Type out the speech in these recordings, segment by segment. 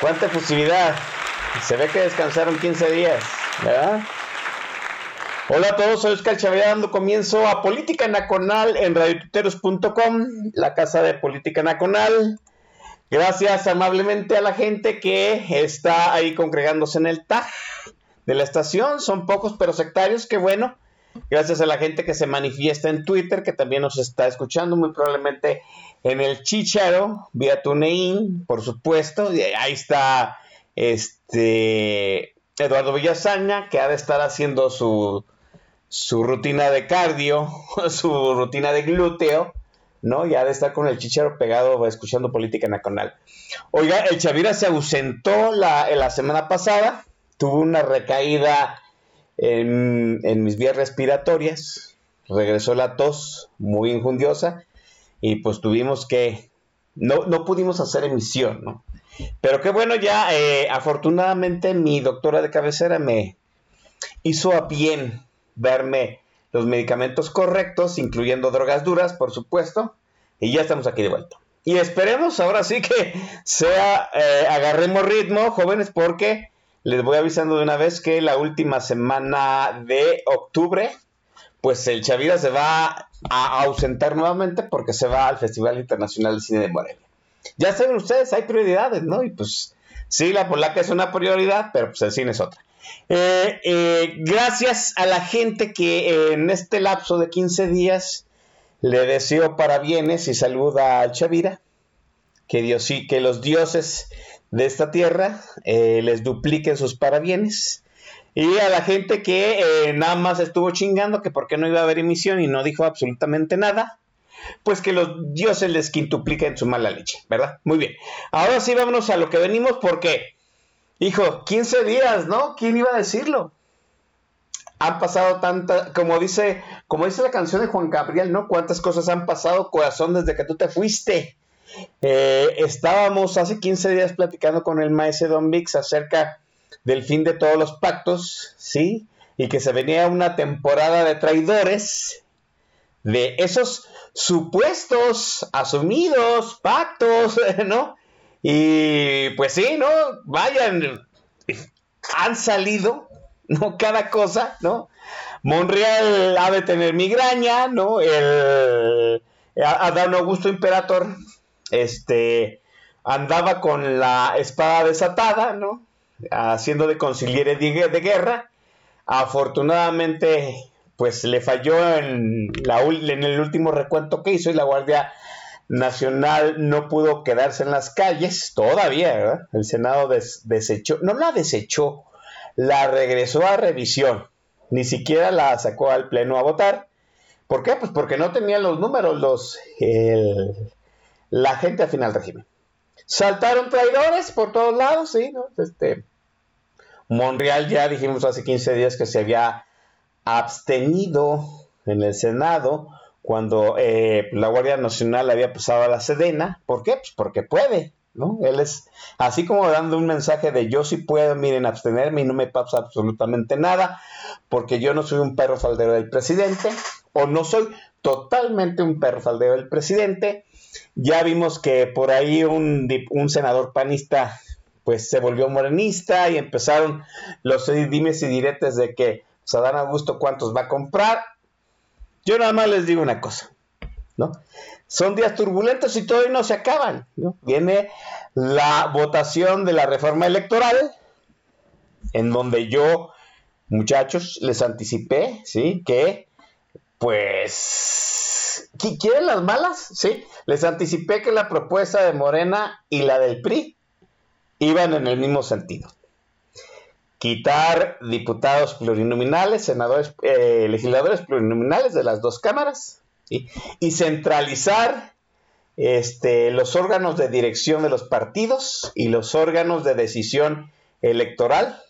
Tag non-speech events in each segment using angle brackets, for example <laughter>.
Cuánta efusividad. Se ve que descansaron 15 días, ¿verdad? Hola a todos, soy Oscar Chávez dando comienzo a Política Nacional en radiotuteros.com, la casa de Política Nacional. Gracias amablemente a la gente que está ahí congregándose en el TAG de la estación. Son pocos pero sectarios, qué bueno. Gracias a la gente que se manifiesta en Twitter, que también nos está escuchando, muy probablemente en el Chicharo, vía TuneIn, por supuesto. Y ahí está este Eduardo Villasaña, que ha de estar haciendo su, su rutina de cardio, <laughs> su rutina de glúteo, ¿no? Ya de estar con el chichero pegado escuchando política nacional. Oiga, el Chavira se ausentó la, la semana pasada, tuvo una recaída en, en, mis vías respiratorias, regresó la tos muy injundiosa y pues tuvimos que, no, no pudimos hacer emisión, ¿no? Pero qué bueno, ya eh, afortunadamente mi doctora de cabecera me hizo a bien darme los medicamentos correctos, incluyendo drogas duras, por supuesto, y ya estamos aquí de vuelta. Y esperemos ahora sí que sea, eh, agarremos ritmo, jóvenes, porque les voy avisando de una vez que la última semana de octubre, pues el Chavira se va a ausentar nuevamente porque se va al Festival Internacional de Cine de Morelia. Ya saben ustedes, hay prioridades, ¿no? Y pues sí, la polaca es una prioridad, pero pues el cine es otra. Eh, eh, gracias a la gente que en este lapso de 15 días le deseo parabienes y saluda al Chavira. Que, Dios, que los dioses de esta tierra eh, les dupliquen sus parabienes. Y a la gente que nada más estuvo chingando que por qué no iba a haber emisión y no dijo absolutamente nada, pues que los dioses les quintupliquen su mala leche, ¿verdad? Muy bien. Ahora sí vámonos a lo que venimos porque Hijo, 15 días, ¿no? ¿Quién iba a decirlo? Han pasado tantas, como dice, como dice la canción de Juan Gabriel, ¿no? Cuántas cosas han pasado, corazón, desde que tú te fuiste. Eh, estábamos hace 15 días platicando con el maestro Don Vix acerca del fin de todos los pactos, ¿sí? Y que se venía una temporada de traidores, de esos supuestos, asumidos pactos, <laughs> ¿no? Y pues sí, ¿no? Vayan, han salido, ¿no? Cada cosa, ¿no? Monreal ha de tener migraña, ¿no? El Adán Augusto Imperator, este, andaba con la espada desatada, ¿no? Haciendo de conciliere de guerra. Afortunadamente, pues le falló en, el último recuento que hizo y la Guardia Nacional no pudo quedarse en las calles todavía, ¿verdad? El Senado desechó, no la desechó, la regresó a revisión, ni siquiera la sacó al Pleno a votar. ¿Por qué? Pues porque no tenían los números los, la gente al régimen. Saltaron traidores por todos lados, sí, ¿no? Este, Monreal ya dijimos hace 15 días que se había abstenido en el Senado cuando eh, la Guardia Nacional había pasado a la Sedena. ¿Por qué? Pues porque puede, ¿no? Él es así como dando un mensaje de yo sí puedo, miren, abstenerme y no me pasa absolutamente nada, porque yo no soy un perro faldero del presidente, o no soy totalmente un perro faldero del presidente. Ya vimos que por ahí un, senador panista pues se volvió morenista y empezaron los dimes y diretes de que Sadán Augusto cuántos va a comprar yo nada más les digo una cosa. ¿no? Son días turbulentos y todavía no se acaban. Viene la votación de la reforma electoral, en donde yo, muchachos, les anticipé, ¿sí? Que, pues, ¿quieren las malas? Sí, les anticipé que la propuesta de Morena y la del PRI iban en el mismo sentido. Quitar diputados plurinominales, senadores, eh, legisladores plurinominales de las dos cámaras y centralizar este, los órganos de dirección de los partidos y los órganos de decisión electoral,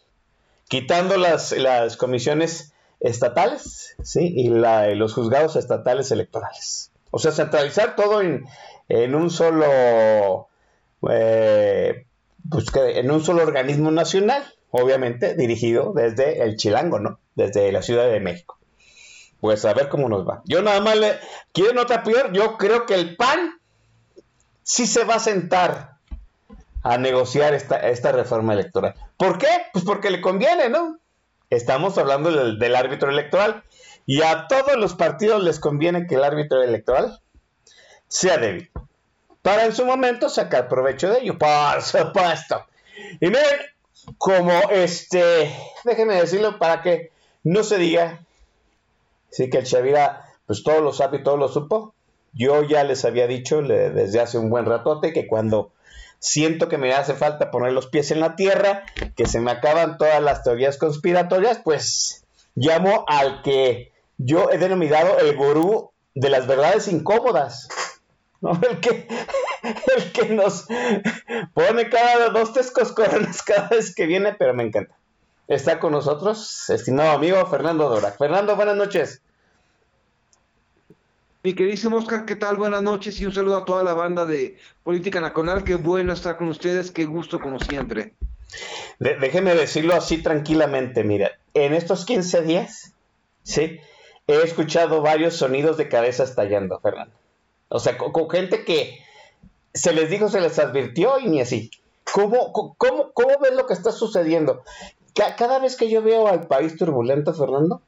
quitando las, las comisiones estatales ¿sí? y los juzgados estatales electorales. O sea, centralizar todo en, en un solo eh, pues en un solo organismo nacional obviamente dirigido desde el Chilango, ¿no? Desde la Ciudad de México. Pues a ver cómo nos va. Yo nada más le quiero nota peor, yo creo que el PAN sí se va a sentar a negociar esta reforma electoral. ¿Por qué? Pues porque le conviene, ¿no? Estamos hablando del, árbitro electoral y a todos los partidos les conviene que el árbitro electoral sea débil para en su momento sacar provecho de ello, por supuesto. Y miren, como este, déjenme decirlo para que no se diga, sí que el Chavira, pues todos lo sabe y todo lo supo. Yo ya les había dicho desde hace un buen ratote que cuando siento que me hace falta poner los pies en la tierra, que se me acaban todas las teorías conspiratorias, pues llamo al que yo he denominado el gurú de las verdades incómodas. <laughs> El que, el que nos pone cada dos, tres coscorrones cada vez que viene, pero me encanta. Está con nosotros, estimado amigo Fernando Dora. Fernando, buenas noches. Mi queridísimo Oscar, ¿qué tal? Buenas noches y un saludo a toda la banda de Política Nacional. Qué bueno estar con ustedes, qué gusto como siempre. déjeme decirlo así tranquilamente, mira, en estos 15 días, sí, he escuchado varios sonidos de cabeza estallando, Fernando. O sea, con, gente que se les dijo, se les advirtió y ni así. ¿Cómo, cómo, cómo ves lo que está sucediendo? Cada vez que yo veo al país turbulento, Fernando,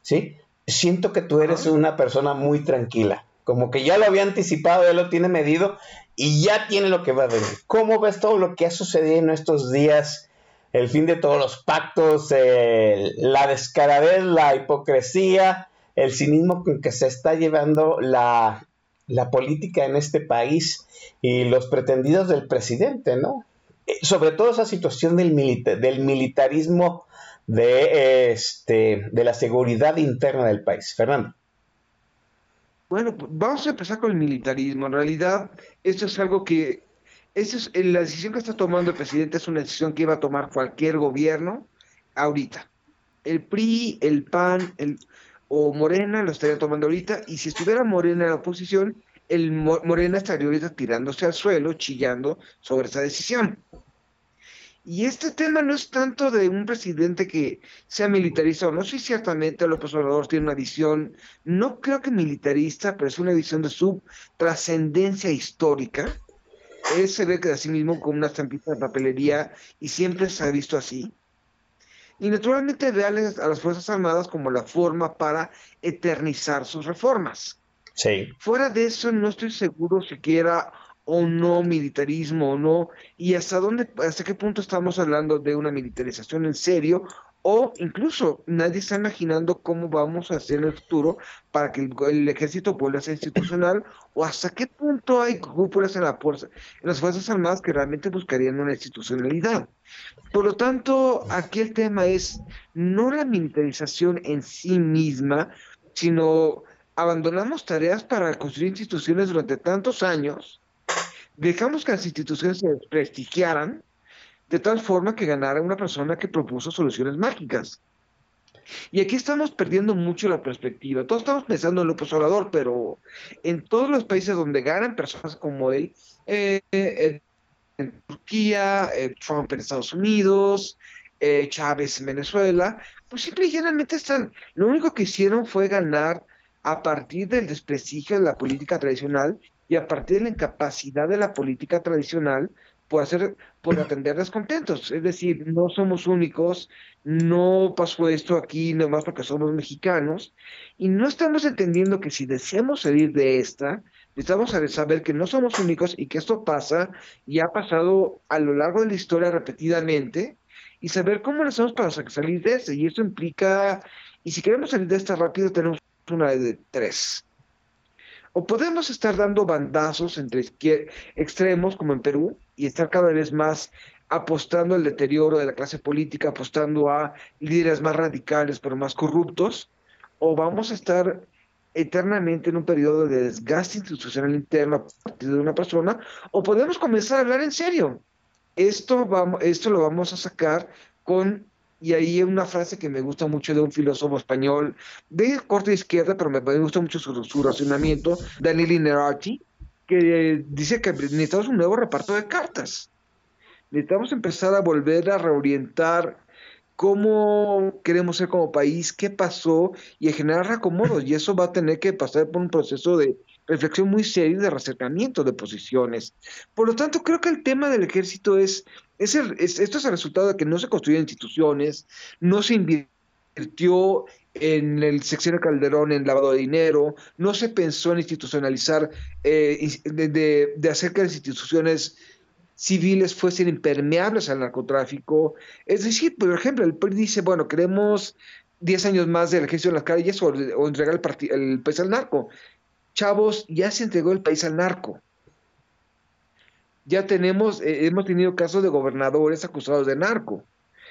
¿sí? Siento que tú eres una persona muy tranquila. Como que ya lo había anticipado, ya lo tiene medido y ya tiene lo que va a venir. ¿Cómo ves todo lo que ha sucedido en estos días? El fin de todos los pactos, la descaradez, la hipocresía, el cinismo con que se está llevando la, la política en este país y los pretendidos del presidente, ¿no? Eh, sobre todo esa situación del, del militarismo de, este, de la seguridad interna del país. Fernando. Bueno, pues, vamos a empezar con el militarismo. En realidad, esto es algo que, es, eh, la decisión que está tomando el presidente es una decisión que iba a tomar cualquier gobierno ahorita. El PRI, el PAN, el, o Morena lo estaría tomando ahorita, y si estuviera Morena en la oposición, el Morena estaría ahorita tirándose al suelo, chillando sobre esa decisión. Y este tema no es tanto de un presidente que sea militarista o no, sí ciertamente López Obrador tiene una visión, no creo que militarista, pero es una visión de su trascendencia histórica. Él se ve que a sí mismo con una estampita de papelería y siempre se ha visto así y naturalmente ve a las Fuerzas Armadas como la forma para eternizar sus reformas. Sí. Fuera de eso, no estoy seguro siquiera o no militarismo o no, y hasta dónde, hasta qué punto estamos hablando de una militarización en serio o incluso nadie está imaginando cómo vamos a hacer en el futuro para que el, ejército vuelva a ser institucional o hasta qué punto hay cúpulas en, la en las Fuerzas Armadas que realmente buscarían una institucionalidad. Por lo tanto, aquí el tema es no la militarización en sí misma, sino abandonamos tareas para construir instituciones durante tantos años, dejamos que las instituciones se desprestigiaran, de tal forma que ganara una persona que propuso soluciones mágicas. Y aquí estamos perdiendo mucho la perspectiva. Todos estamos pensando en López Obrador, pero en todos los países donde ganan personas como él, eh, eh, en Turquía, eh, Trump en Estados Unidos, Chávez en Venezuela, pues simple y generalmente están, lo único que hicieron fue ganar a partir del desprestigio de la política tradicional y a partir de la incapacidad de la política tradicional por hacer, por atender descontentos. Es decir, no somos únicos, no pasó esto aquí nomás porque somos mexicanos, y no estamos entendiendo que si deseamos salir de esta, necesitamos saber que no somos únicos y que esto pasa y ha pasado a lo largo de la historia repetidamente, y saber cómo lo hacemos para salir de esta. Y esto implica, y si queremos salir de esta rápido, tenemos una de tres. O podemos estar dando bandazos entre extremos, como en Perú, y estar cada vez más apostando al deterioro de la clase política, apostando a líderes más radicales, pero más corruptos, o vamos a estar eternamente en un periodo de desgaste institucional interno a partir de una persona, o podemos comenzar a hablar en serio. Esto, vamos, esto lo vamos a sacar con y ahí hay una frase que me gusta mucho de un filósofo español de corte izquierda, pero me, gusta mucho su, su razonamiento, Daniel Nerati, que dice que necesitamos un nuevo reparto de cartas. Necesitamos empezar a volver a reorientar cómo queremos ser como país, qué pasó y a generar acomodos. Y eso va a tener que pasar por un proceso de reflexión muy serio de reacercamiento de posiciones. Por lo tanto, creo que el tema del ejército es esto es el resultado de que no se construyeron instituciones, no se invirtió en el sexenio Calderón en lavado de dinero, no se pensó en institucionalizar, eh, de, hacer que las instituciones civiles fuesen impermeables al narcotráfico. Es decir, por ejemplo, el PRI dice, bueno, queremos 10 años más del ejército en las calles o, entregar el, el país al narco. Chavos, ya se entregó el país al narco ya tenemos, eh, hemos tenido casos de gobernadores acusados de narco,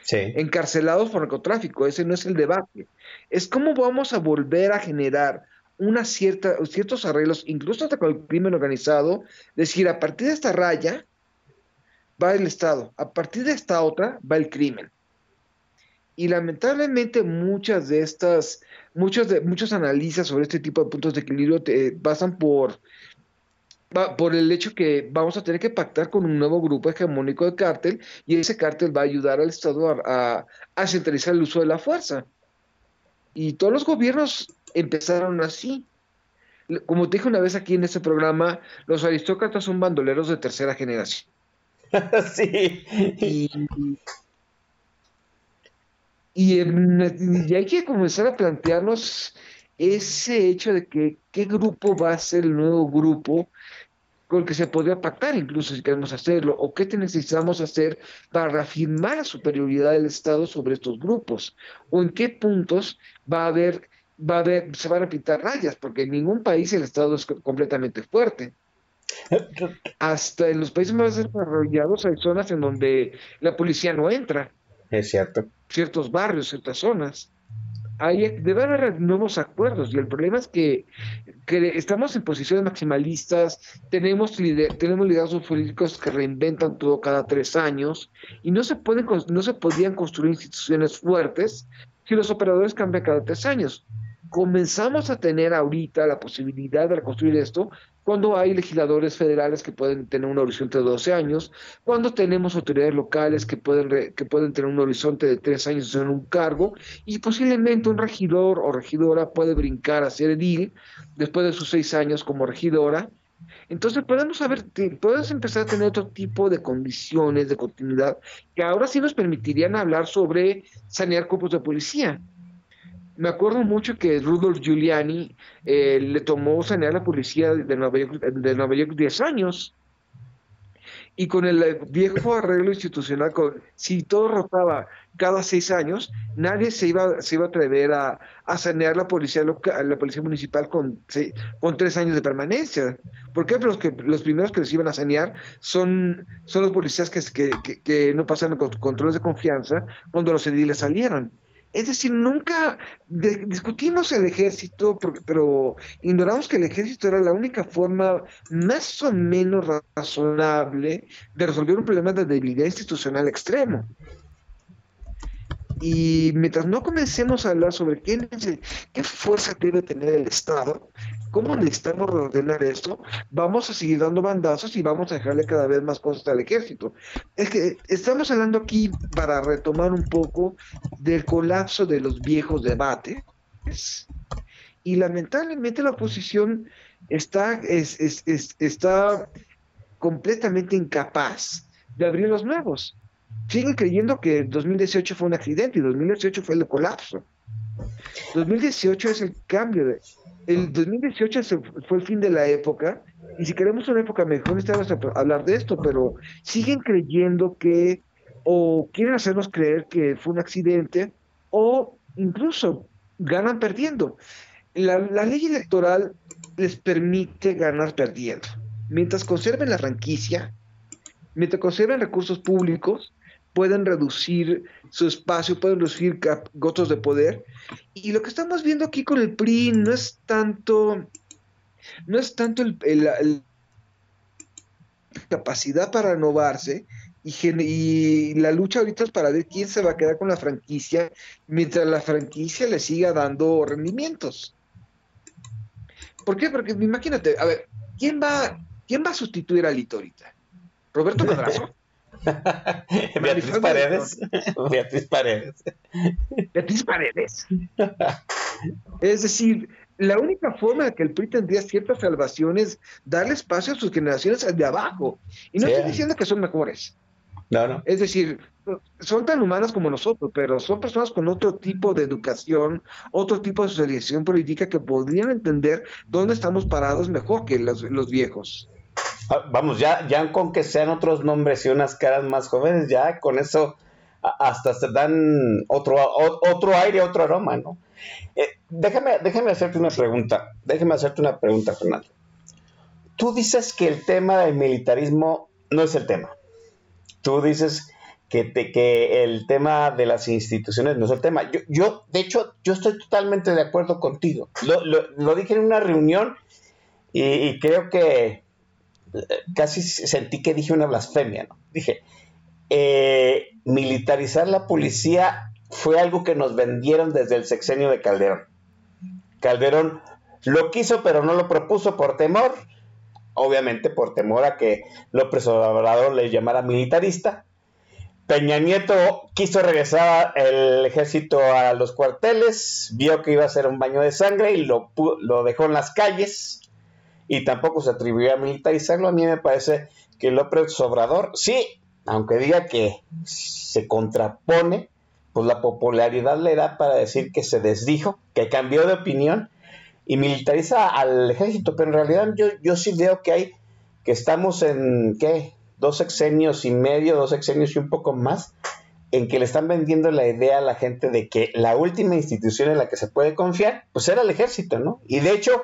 encarcelados por narcotráfico, ese no es el debate. Es cómo vamos a volver a generar una cierta, ciertos arreglos, incluso hasta con el crimen organizado, decir, a partir de esta raya va el Estado, a partir de esta otra va el crimen. Y lamentablemente muchas de estas, muchos de, muchos analistas sobre este tipo de puntos de equilibrio te pasan por por el hecho que vamos a tener que pactar con un nuevo grupo hegemónico de cártel y ese cártel va a ayudar al Estado a, centralizar el uso de la fuerza. Y todos los gobiernos empezaron así. Como te dije una vez aquí en este programa, los aristócratas son bandoleros de tercera generación. <laughs> sí. Y, y, hay que comenzar a plantearnos ese hecho de que qué grupo va a ser el nuevo grupo con el que se podría pactar incluso si queremos hacerlo, o qué necesitamos hacer para reafirmar la superioridad del Estado sobre estos grupos, o en qué puntos va a haber, va a haber, se van a pintar rayas, porque en ningún país el Estado es completamente fuerte. Hasta en los países más desarrollados hay zonas en donde la policía no entra. Es cierto. Ciertos barrios, ciertas zonas hay, debe haber nuevos acuerdos y el problema es que, estamos en posiciones maximalistas, tenemos, tenemos liderazgos políticos que reinventan todo cada tres años y no se, pueden, no se podían construir instituciones fuertes si los operadores cambian cada tres años. Comenzamos a tener ahorita la posibilidad de reconstruir esto cuando hay legisladores federales que pueden tener un horizonte de 12 años, cuando tenemos autoridades locales que pueden, que pueden tener un horizonte de 3 años en un cargo, y posiblemente un regidor o regidora puede brincar a ser edil después de sus 6 años como regidora. Entonces podemos saber, podemos empezar a tener otro tipo de condiciones de continuidad que ahora sí nos permitirían hablar sobre sanear cuerpos de policía me acuerdo mucho que Rudolf Giuliani eh, le tomó sanear a la policía de Nueva, York, de Nueva York 10 años. Y con el viejo arreglo institucional, si todo rotaba cada seis años, nadie se iba, se iba a atrever a, sanear la policía local, la policía municipal con, con tres años de permanencia. Porque los, que, los primeros que les iban a sanear son, son los policías que, que, que no pasaron controles de confianza cuando los ediles salieron. Es decir, nunca discutimos el ejército, pero ignoramos que el ejército era la única forma más o menos razonable de resolver un problema de debilidad institucional extremo. Y mientras no comencemos a hablar sobre qué, qué fuerza debe tener el Estado, cómo necesitamos ordenar esto, vamos a seguir dando bandazos y vamos a dejarle cada vez más cosas al ejército. Es que estamos hablando aquí para retomar un poco del colapso de los viejos debates y lamentablemente la oposición está, es, está completamente incapaz de abrir los nuevos. Siguen creyendo que 2018 fue un accidente y 2018 fue el colapso. 2018 es el cambio. De, el 2018 fue el fin de la época y si queremos una época mejor necesitamos hablar de esto, pero siguen creyendo que o quieren hacernos creer que fue un accidente o incluso ganan perdiendo. La, la ley electoral les permite ganar perdiendo. Mientras conserven la franquicia, mientras conserven recursos públicos, pueden reducir su espacio, pueden reducir gotos de poder. Y lo que estamos viendo aquí con el PRI no es tanto, no es tanto el, capacidad para renovarse y, y, la lucha ahorita es para ver quién se va a quedar con la franquicia mientras la franquicia le siga dando rendimientos. ¿Por qué? Porque imagínate, a ver, ¿quién va, quién va a sustituir a Lito ahorita? ¿Roberto <laughs> Madrazo? <laughs> Beatriz Paredes. Beatriz Paredes. Beatriz Paredes. <laughs> es decir, la única forma de que el PRI tendría cierta salvación es darle espacio a sus generaciones de abajo. Y no estoy diciendo que son mejores. No, no. Es decir, son tan humanas como nosotros, pero son personas con otro tipo de educación, otro tipo de socialización política que podrían entender dónde estamos parados mejor que los, los viejos. Ah, vamos, ya, ya con que sean otros nombres y unas caras más jóvenes, ya con eso hasta se dan otro, otro aire, otro aroma, ¿no? Eh, déjame, déjame hacerte una pregunta, déjame hacerte una pregunta, Fernando. Tú dices que el tema del militarismo no es el tema. Tú dices que, te, que el tema de las instituciones no es el tema. Yo, yo de hecho, yo estoy totalmente de acuerdo contigo. Lo, lo, dije en una reunión y creo que casi sentí que dije una blasfemia, ¿no? Dije, eh, militarizar la policía fue algo que nos vendieron desde el sexenio de Calderón. Calderón lo quiso, pero no lo propuso por temor, obviamente por temor a que López Obrador le llamara militarista. Peña Nieto quiso regresar el ejército a los cuarteles, vio que iba a ser un baño de sangre y lo, lo dejó en las calles y tampoco se atribuyó a militarizarlo. A mí me parece que López Obrador, sí, aunque diga que se contrapone, pues la popularidad le da para decir que se desdijo, que cambió de opinión y militariza al ejército, pero en realidad yo, yo sí veo que hay, que estamos en, ¿qué? Dos sexenios y medio, dos sexenios y un poco más, en que le están vendiendo la idea a la gente de que la última institución en la que se puede confiar, pues era el ejército, ¿no? Y de hecho,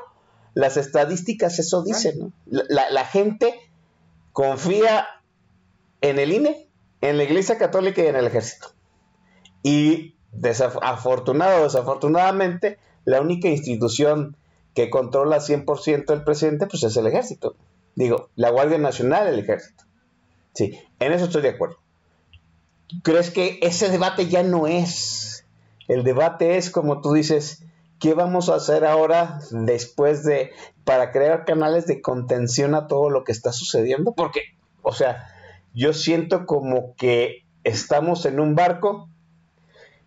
las estadísticas eso dicen, ¿no? La, gente confía en el INE, en la Iglesia Católica y en el ejército. Y desafortunado o desafortunadamente, la única institución que controla 100% el presidente, pues es el ejército. Digo, la Guardia Nacional, el ejército. Sí, en eso estoy de acuerdo. ¿Crees que ese debate ya no es? El debate es, como tú dices, ¿qué vamos a hacer ahora después de, para crear canales de contención a todo lo que está sucediendo? Porque, o sea, yo siento como que estamos en un barco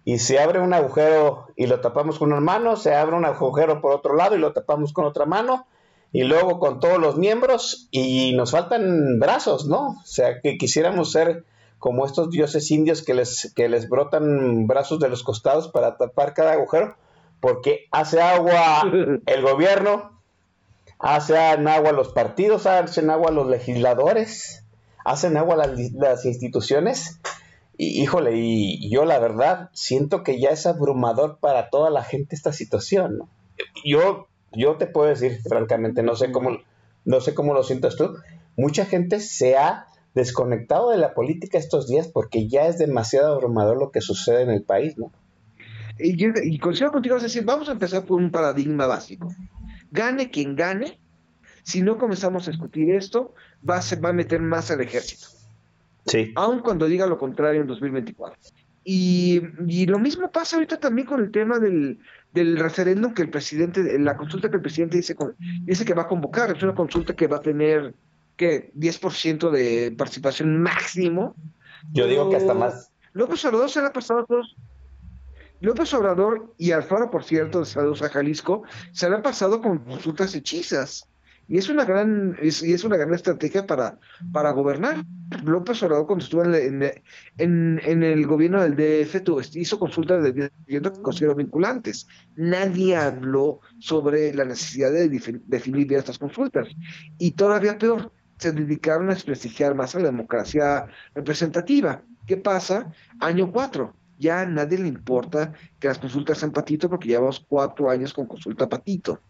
y se abre un agujero y lo tapamos con una mano, se abre un agujero por otro lado y lo tapamos con otra mano, y luego con todos los miembros y nos faltan brazos, ¿no? O sea, que quisiéramos ser como estos dioses indios que les, que les brotan brazos de los costados para tapar cada agujero porque hace agua <laughs> el gobierno, hace agua los partidos, hacen agua los legisladores, hacen agua las, instituciones. Y, híjole, y, yo la verdad siento que ya es abrumador para toda la gente esta situación. ¿no? Yo, yo te puedo decir, francamente, no sé cómo, no sé cómo lo sientes tú. Mucha gente se ha desconectado de la política estos días porque ya es demasiado abrumador lo que sucede en el país, ¿no? Y, y contigo, es decir, vamos a empezar por un paradigma básico. Gane quien gane, si no comenzamos a discutir esto, va a, se va a meter más al ejército. Sí. Aun cuando diga lo contrario en 2024. Y, y lo mismo pasa ahorita también con el tema del, del referéndum que el presidente, la consulta que el presidente dice, dice que va a convocar. Es una consulta que va a tener, ¿qué? 10% de participación máximo. Yo digo que hasta más. López Obrador se ha pasado todos, López Obrador y Alfaro, por cierto, de Saludos a Jalisco, se han pasado con consultas hechizas. Y es una gran, y es una gran estrategia para, para gobernar. López Obrador cuando estuvo en, el gobierno del DF hizo consultas de que considero vinculantes. Nadie habló sobre la necesidad de definir bien estas consultas. Y todavía peor, se dedicaron a desprestigiar más a la democracia representativa. ¿Qué pasa? Año 4. Ya a nadie le importa que las consultas sean patito porque llevamos cuatro años con consulta patito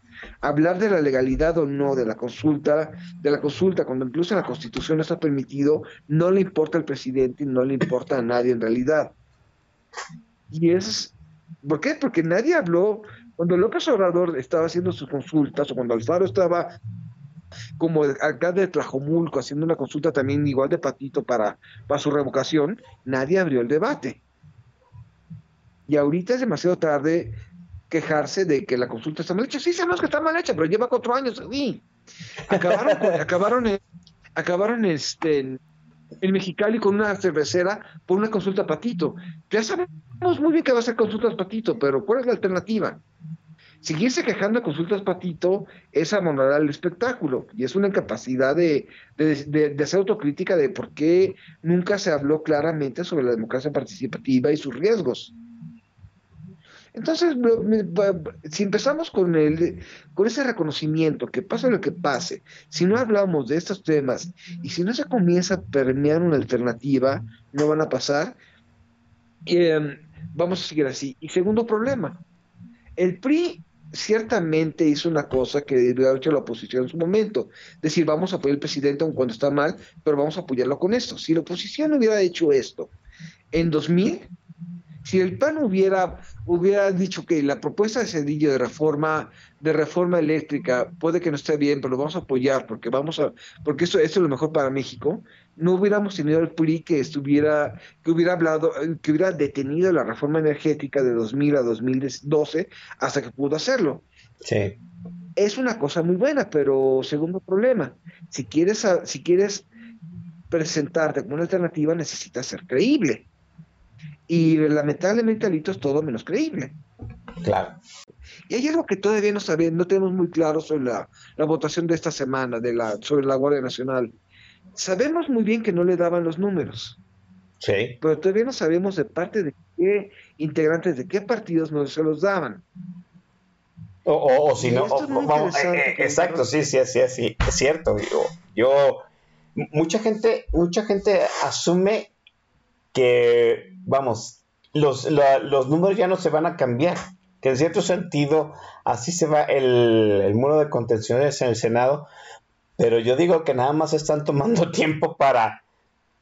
hablar de la legalidad o no de la consulta, de la consulta, cuando incluso la Constitución está permitido, no le importa al presidente y no le importa a nadie en realidad. Y es, ¿por qué? Porque nadie habló, cuando López Obrador estaba haciendo sus consultas, o cuando Alfaro estaba como acá de Tlajomulco haciendo una consulta también igual de patito para, para su revocación, nadie abrió el debate. Y ahorita es demasiado tarde quejarse de que la consulta está mal hecha. Sí, sabemos que está mal hecha, pero lleva cuatro años. Sí. Acabaron, <laughs> acabaron, en, acabaron este, en, Mexicali con una cervecera por una consulta patito. Ya sabemos muy bien que va a ser consultas patito, pero ¿cuál es la alternativa? Seguirse quejando de consultas patito es amonar el espectáculo y es una incapacidad de, de, de, hacer autocrítica de por qué nunca se habló claramente sobre la democracia participativa y sus riesgos. Entonces, si empezamos con, el, con ese reconocimiento, que pase lo que pase, si no hablamos de estos temas y si no se comienza a permear una alternativa, no van a pasar, em, vamos a seguir así. Y segundo problema, el PRI ciertamente hizo una cosa que debió haber hecho la oposición en su momento, decir, vamos a apoyar al presidente aun cuando está mal, pero vamos a apoyarlo con esto. Si la oposición hubiera hecho esto en 2000, si el PAN hubiera, hubiera dicho que la propuesta de Cedillo de reforma, de reforma eléctrica puede que no esté bien, pero lo vamos a apoyar porque vamos a, porque esto, esto es lo mejor para México, no hubiéramos tenido el PRI que estuviera, que hubiera hablado, que hubiera detenido la reforma energética de 2000 a 2012 hasta que pudo hacerlo. Sí. Es una cosa muy buena, pero segundo problema, si quieres, si quieres presentarte como una alternativa necesitas ser creíble. Y lamentablemente Alito es todo menos creíble. Claro. Y hay algo que todavía no sabemos, no tenemos muy claro sobre la, votación de esta semana de la, sobre la Guardia Nacional. Sabemos muy bien que no le daban los números. Sí. Pero todavía no sabemos de parte de qué integrantes de qué partidos no se los daban. O, si no, vamos, eh, eh, exacto, sí, sí, sí, sí, es cierto. Yo, mucha gente, mucha gente asume que, vamos, los, los números ya no se van a cambiar, que en cierto sentido así se va el, muro de contenciones en el Senado, pero yo digo que nada más están tomando <laughs> tiempo para,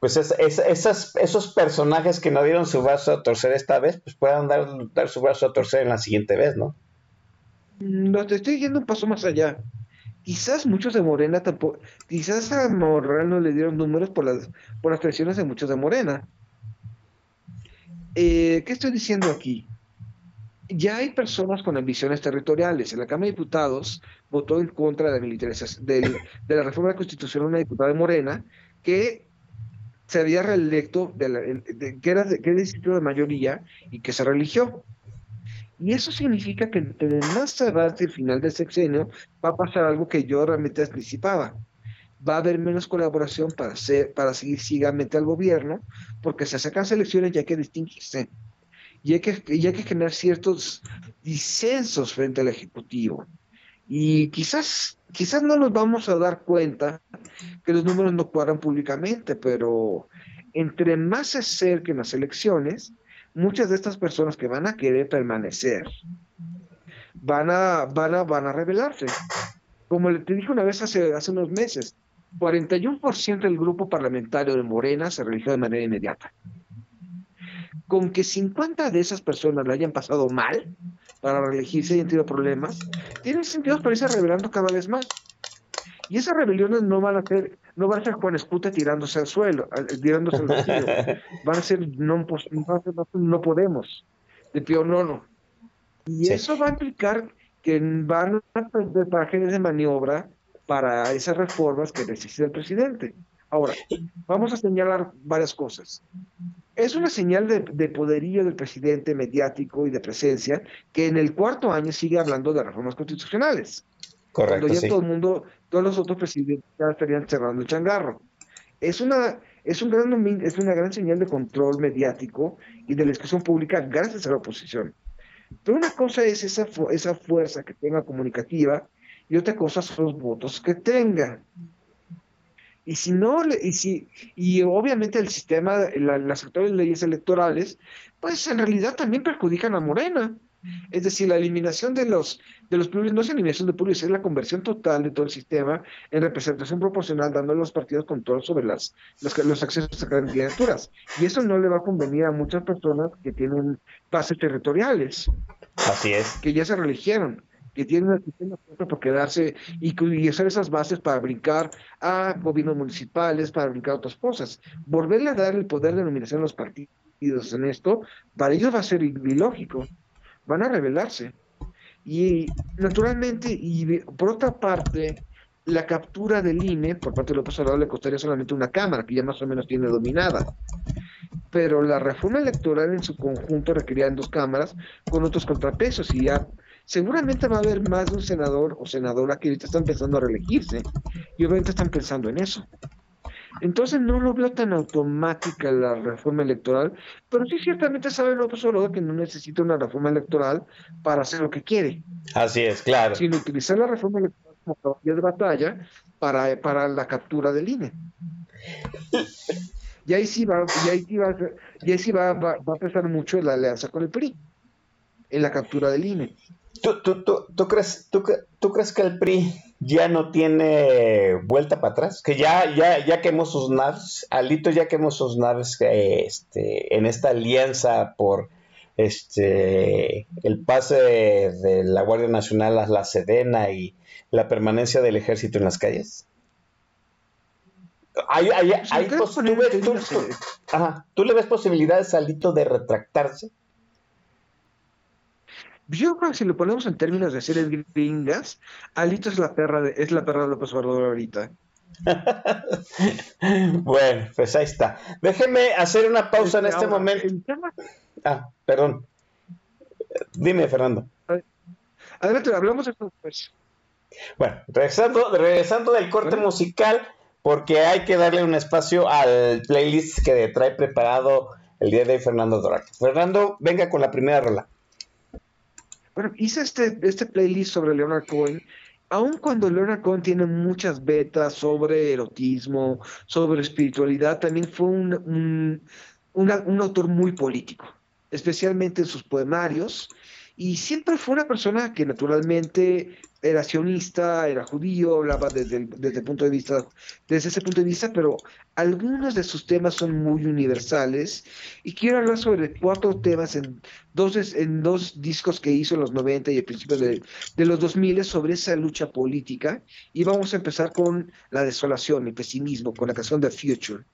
pues esas, esos personajes que no dieron su brazo a torcer esta vez, pues puedan dar, dar su brazo a torcer en la siguiente vez, ¿no? No, te estoy yendo un paso más allá. Quizás muchos de Morena tampoco, quizás a Morena no le dieron números por las, por las presiones de muchos de Morena. Eh, ¿Qué estoy diciendo aquí? Ya hay personas con ambiciones territoriales. En la Cámara de Diputados votó en contra de la de, la reforma de la Constitución una diputada de Morena que se había reelecto, que, era de, que era distrito de mayoría y que se religió. Y eso significa que entre más avance el final del sexenio, va a pasar algo que yo realmente anticipaba va a haber menos colaboración para, hacer, para seguir ciegamente al gobierno, porque se sacan elecciones y hay que distinguirse. Y hay que, y que generar ciertos disensos frente al Ejecutivo. Y quizás, quizás no nos vamos a dar cuenta que los números no cuadran públicamente, pero entre más se acerquen las elecciones, muchas de estas personas que van a querer permanecer van a, van a, van a rebelarse. Como te dije una vez hace, hace unos meses, 41% del grupo parlamentario de Morena se religió de manera inmediata. Con que 50 de esas personas lo hayan pasado mal para reelegirse y han tenido problemas, tienen sentido para irse revelando cada vez más. Y esas rebeliones no van a ser, no van a ser Juan Escuta tirándose al suelo, tirándose al vacío. <laughs> Van a ser no, no podemos, de pionono. Y eso va a implicar que van a perder de maniobra para esas reformas que necesita el presidente. Ahora, vamos a señalar varias cosas. Es una señal de, poderío del presidente mediático y de presencia que en el cuarto año sigue hablando de reformas constitucionales. Correcto, Cuando ya sí. todo el mundo, todos los otros presidentes ya estarían cerrando el changarro. Es una, es un gran, es una gran señal de control mediático y de la discusión pública gracias a la oposición. Pero una cosa es esa, esa fuerza que tenga comunicativa y otra cosa son los votos que tenga. Y si no, y si, y obviamente el sistema, la- las actuales leyes electorales, pues en realidad también perjudican a Morena. Es decir, la eliminación de los, de los plurales, no es eliminación de plurales, es la conversión total de todo el sistema en representación proporcional, dando a los partidos control sobre las, los, los accesos a candidaturas. Y eso no le va a convenir a muchas personas que tienen bases territoriales Así es. que ya se reeligieron, que tienen el sistema por quedarse y, y usar esas bases para brincar a gobiernos municipales, para brincar a otras cosas. Volverle a dar el poder de nominación a los partidos en esto, para ellos va a ser ilógico, van a rebelarse. Y naturalmente, y por otra parte, la captura del INE por parte de López Obrador le costaría solamente una cámara, que ya más o menos tiene dominada pero la reforma electoral en su conjunto requería dos cámaras con otros contrapesos y ya seguramente va a haber más de un senador o senadora que ahorita están pensando a reelegirse y obviamente están pensando en eso. Entonces no lo veo tan automática la reforma electoral, pero sí ciertamente sabe López Obrador que no necesita una reforma electoral para hacer lo que quiere, Así es, claro. sino utilizar la reforma electoral como caballo de batalla para, para la captura del INE. Y ahí sí va, y ahí sí va, y ahí sí va, va, va a pesar mucho la alianza con el PRI en la captura del INE. ¿Tú, tú, tú, tú crees, tú, cre- tú crees que el PRI ya no tiene vuelta para atrás? Que ya, ya, ya quemó sus naves, Alito ya quemó sus naves eh, este, en esta alianza por este el pase de la Guardia Nacional a la Sedena y la permanencia del ejército en las calles. Hay, hay, Pues, hay tú, ves- tú- tú- ajá, ¿tú le ves posibilidades a Alito de retractarse? Yo creo que si lo ponemos en términos de series gringas, Alito es la perra de, es la perra de López Obrador ahorita. <laughs> Bueno, pues ahí está. Déjeme hacer una pausa en este Ahora, momento. tema- Ah, perdón. Dime, Fernando. Adelante, hablamos de después. Bueno, regresando, regresando del corte Bueno. musical, porque hay que darle un espacio al playlist que trae preparado el día de hoy Fernando Duarte. Fernando, venga con la primera rola. Bueno, hice este, este playlist sobre Leonard Cohen, aun cuando Leonard Cohen tiene muchas betas sobre erotismo, sobre espiritualidad, también fue un, un, un autor muy político, especialmente en sus poemarios, y siempre fue una persona que naturalmente era sionista, era judío, hablaba desde el, desde el punto de vista, desde ese punto de vista, pero algunos de sus temas son muy universales, y quiero hablar sobre cuatro temas en dos, en dos discos que hizo en los 90 y a principios de, de los 2000 sobre esa lucha política. Y vamos a empezar con la desolación, el pesimismo, con la canción The Future.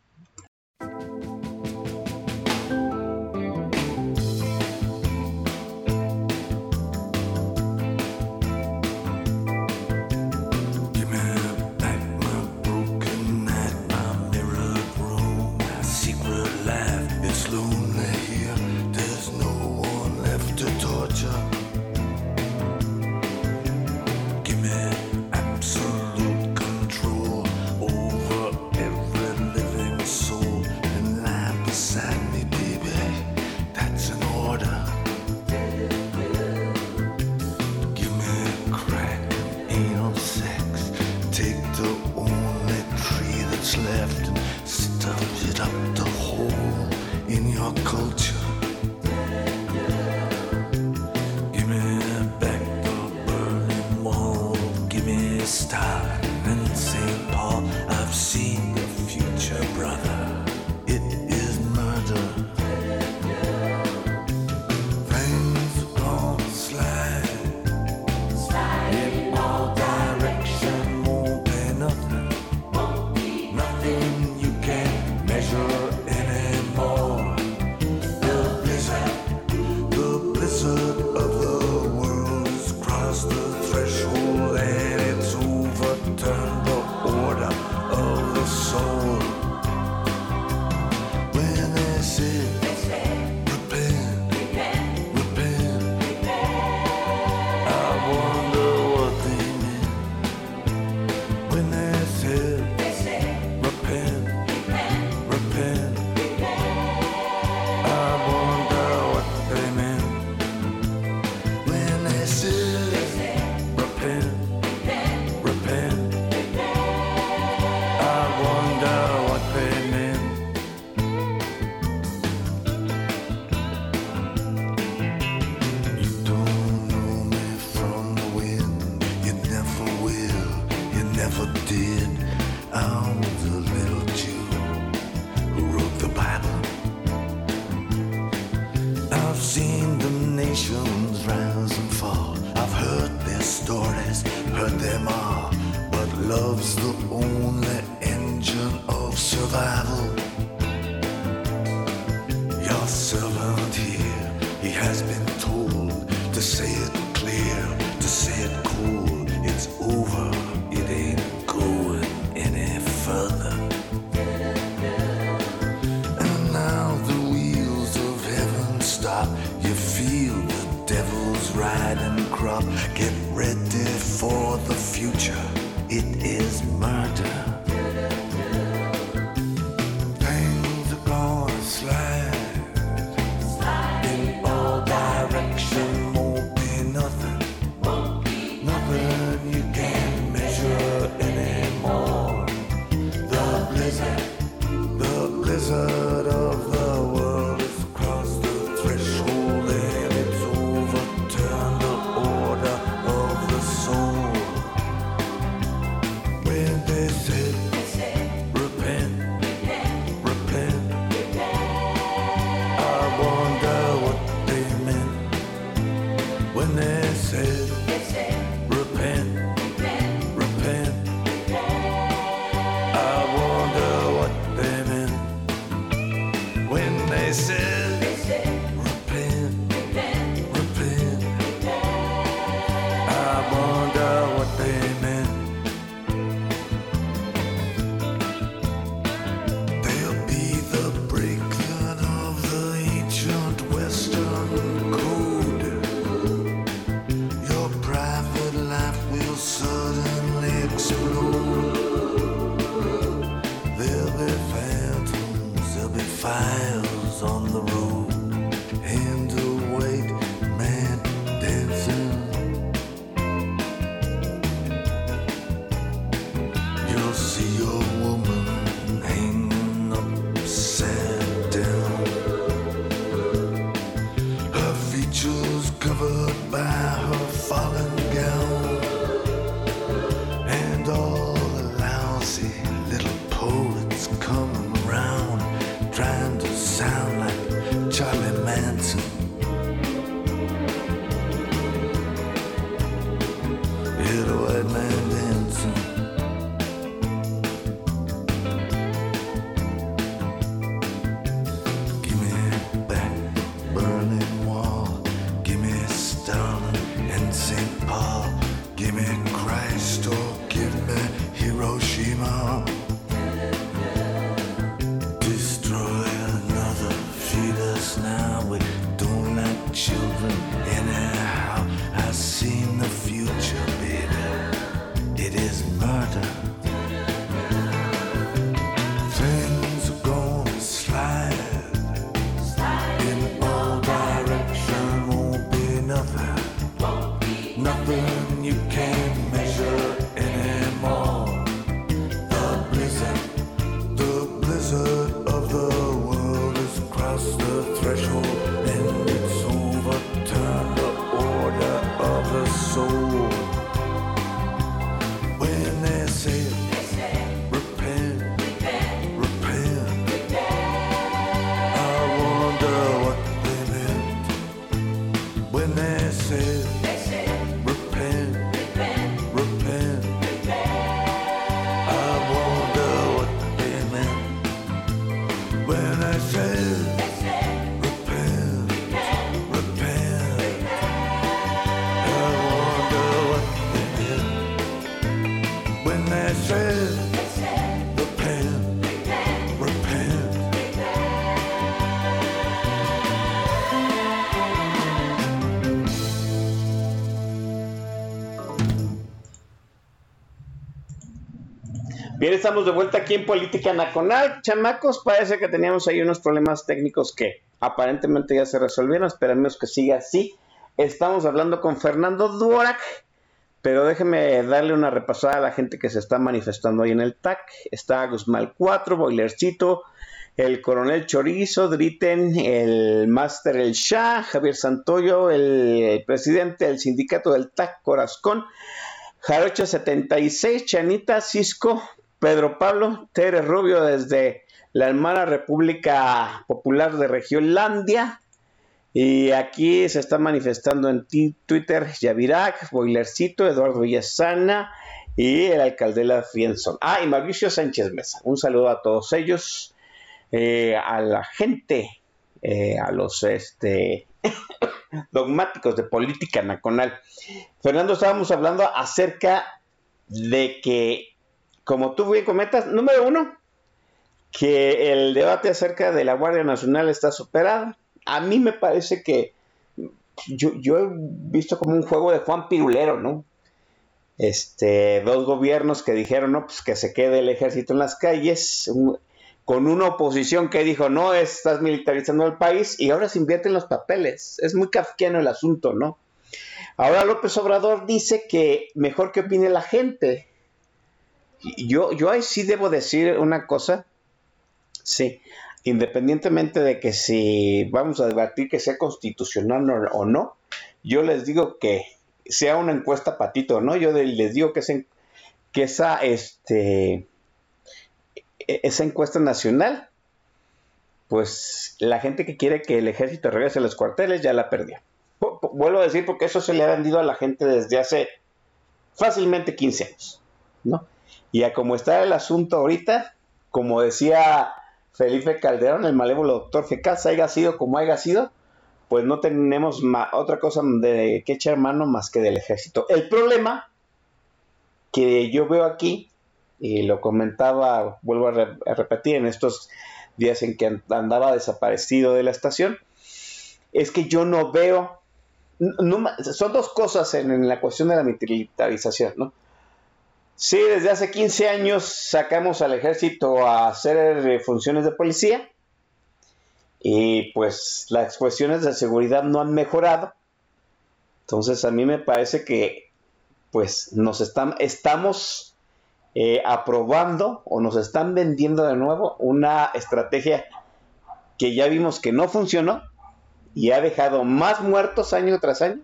Bien, estamos de vuelta aquí en Política Nacional. Chamacos, parece que teníamos ahí unos problemas técnicos que aparentemente ya se resolvieron. Esperemos que siga así. Estamos hablando con Fernando Duorak, pero déjeme darle una repasada a la gente que se está manifestando ahí en el TAC. Está Guzmán 4, Boilercito, el coronel Chorizo, Dritten, el máster El Shah, Javier Santoyo, el presidente del sindicato del TAC Corazcón, Jarocha 76, Chanita, Cisco, Pedro Pablo, Tere Rubio desde la hermana República Popular de Regiolandia. Y aquí se está manifestando en Twitter Yavirac, Boilercito, Eduardo Villasana y el alcalde de la Fienzón. Ah, y Mauricio Sánchez Mesa. Un saludo a todos ellos, eh, a la gente, eh, a los este, <coughs> dogmáticos de política nacional. Fernando, estábamos hablando acerca de que, como tú bien comentas, número uno, que el debate acerca de la Guardia Nacional está superado. A mí me parece que yo, he visto como un juego de Juan Pirulero, ¿no? Este, dos gobiernos que dijeron, no, pues que se quede el ejército en las calles, con una oposición que dijo, no, estás militarizando el país, y ahora se invierten los papeles. Es muy kafkiano el asunto, ¿no? Ahora López Obrador dice que mejor que opine la gente. Yo, yo ahí sí debo decir una cosa, Sí, independientemente de que si vamos a debatir que sea constitucional o no, yo les digo que sea una encuesta patito, ¿no? Yo les digo que, que esa, este, e-, esa encuesta nacional, pues la gente que quiere que el ejército regrese a los cuarteles ya la perdió. Vuelvo a decir porque eso se le ha vendido a la gente desde hace fácilmente 15 años, ¿no? Y a como está el asunto ahorita, como decía Felipe Calderón, el malévolo doctor que casa haya sido como haya sido, pues no tenemos otra cosa de que echar mano más que del ejército. El problema que yo veo aquí, y lo comentaba, vuelvo a, repetir, en estos días en que andaba desaparecido de la estación, es que yo no veo, son dos cosas en, en la cuestión de la militarización, ¿no? Sí, desde hace 15 años sacamos al ejército a hacer eh, funciones de policía y pues las cuestiones de seguridad no han mejorado. Entonces a mí me parece que pues nos están, estamos eh, aprobando o nos están vendiendo de nuevo una estrategia que ya vimos que no funcionó y ha dejado más muertos año tras año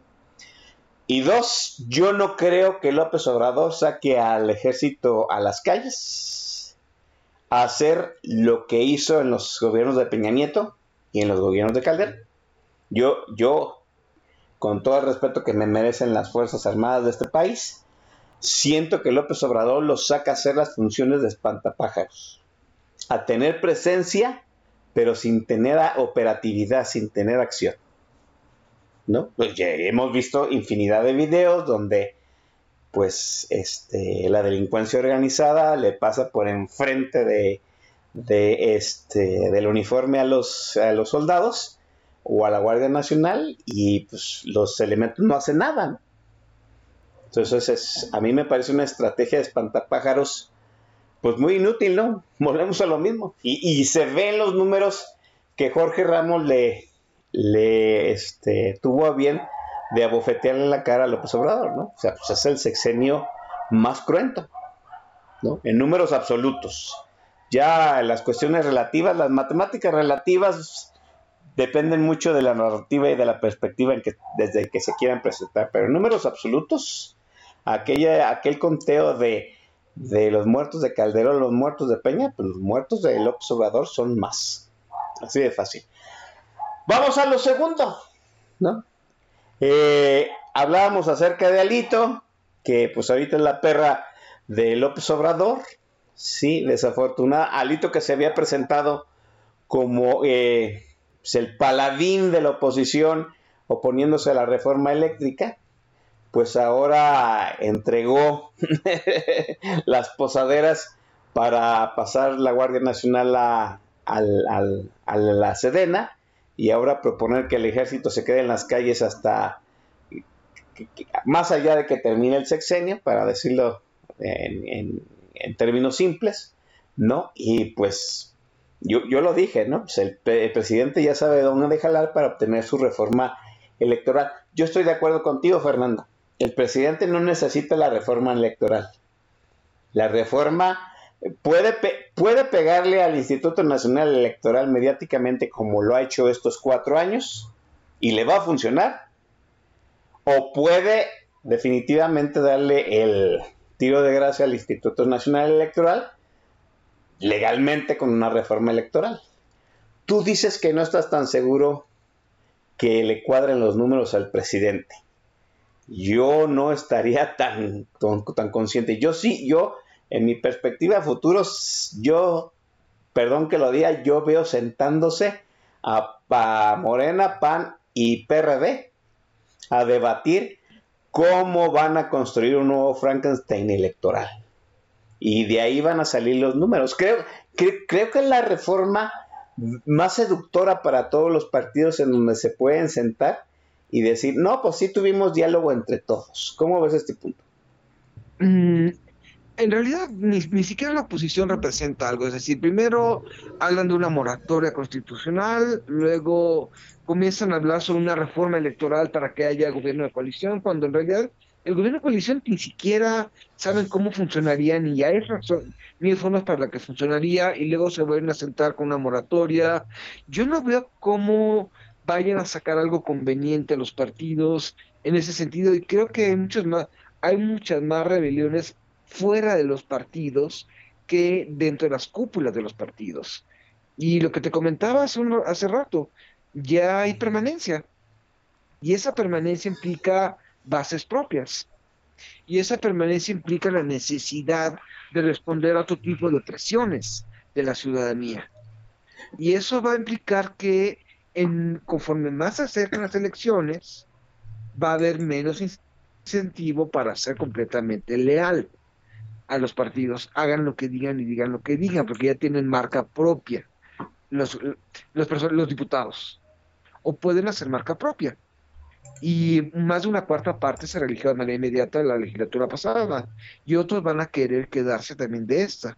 y dos, yo no creo que López Obrador saque al ejército a las calles a hacer lo que hizo en los gobiernos de Peña Nieto y en los gobiernos de Calderón. Yo, yo, con todo el respeto que me merecen las Fuerzas Armadas de este país, siento que López Obrador los saca a hacer las funciones de espantapájaros, a tener presencia, pero sin tener operatividad, sin tener acción. ¿No? Pues ya hemos visto infinidad de videos donde pues este, la delincuencia organizada le pasa por enfrente de, de este, del uniforme a los, a los soldados o a la Guardia Nacional y pues los elementos no hacen nada. Entonces es, a mí me parece una estrategia de espantapájaros pues muy inútil, ¿no? <laughs> Volvemos a lo mismo. Y, y se ven los números que Jorge Ramos le, le este, tuvo a bien de abofetearle la cara a López Obrador, ¿no? O sea, pues es el sexenio más cruento, ¿no? En números absolutos. Ya las cuestiones relativas, las matemáticas relativas dependen mucho de la narrativa y de la perspectiva desde que se quieran presentar, pero en números absolutos, aquella, aquel conteo de, de los muertos de Calderón, los muertos de Peña, pues los muertos de López Obrador son más. Así de fácil. Vamos a lo segundo, ¿no? Eh, hablábamos acerca de Alito, que pues ahorita es la perra de López Obrador, sí, desafortunada, Alito que se había presentado como eh, pues, el paladín de la oposición oponiéndose a la reforma eléctrica, pues ahora entregó <laughs> las posaderas para pasar la Guardia Nacional a, a la Sedena y ahora proponer que el ejército se quede en las calles hasta más allá de que termine el sexenio, para decirlo en, términos simples, ¿no? Y pues yo, yo lo dije, ¿no? Pues el, presidente ya sabe dónde jalar para obtener su reforma electoral. Yo estoy de acuerdo contigo, Fernando. El presidente no necesita la reforma electoral. La reforma puede, puede pegarle al Instituto Nacional Electoral mediáticamente como lo ha hecho estos cuatro años y le va a funcionar. O puede definitivamente darle el tiro de gracia al Instituto Nacional Electoral legalmente con una reforma electoral. Tú dices que no estás tan seguro que le cuadren los números al presidente. Yo no estaría <laughs> tan, tan, tan consciente. Yo sí, yo, en mi perspectiva de futuros, yo, perdón que lo diga, yo veo sentándose a, a Morena, PAN y PRD a debatir cómo van a construir un nuevo Frankenstein electoral. Y de ahí van a salir los números. Creo, que creo que es la reforma más seductora para todos los partidos en donde se pueden sentar y decir, no, pues sí tuvimos diálogo entre todos. ¿Cómo ves este punto? Mm, en realidad ni, ni, siquiera la oposición representa algo, es decir, primero hablan de una moratoria constitucional, luego comienzan a hablar sobre una reforma electoral para que haya gobierno de coalición, cuando en realidad el gobierno de coalición ni siquiera saben cómo funcionaría, ni hay razón, ni hay formas para la que funcionaría, y luego se vuelven a sentar con una moratoria. Yo no veo cómo vayan a sacar algo conveniente a los partidos en ese sentido, y creo que hay muchos más, hay muchas más rebeliones fuera de los partidos que dentro de las cúpulas de los partidos. Y lo que te comentaba hace, un, hace rato, ya hay permanencia. Y esa permanencia implica bases propias. Y esa permanencia implica la necesidad de responder a otro tipo de presiones de la ciudadanía. Y eso va a implicar que en, conforme más se acercan las elecciones, va a haber menos incentivo para ser completamente leal a los partidos, hagan lo que digan y digan lo que digan, porque ya tienen marca propia los, los, los diputados, o pueden hacer marca propia. Y más de una cuarta parte se religió de manera inmediata en la legislatura pasada, y otros van a querer quedarse también de esta.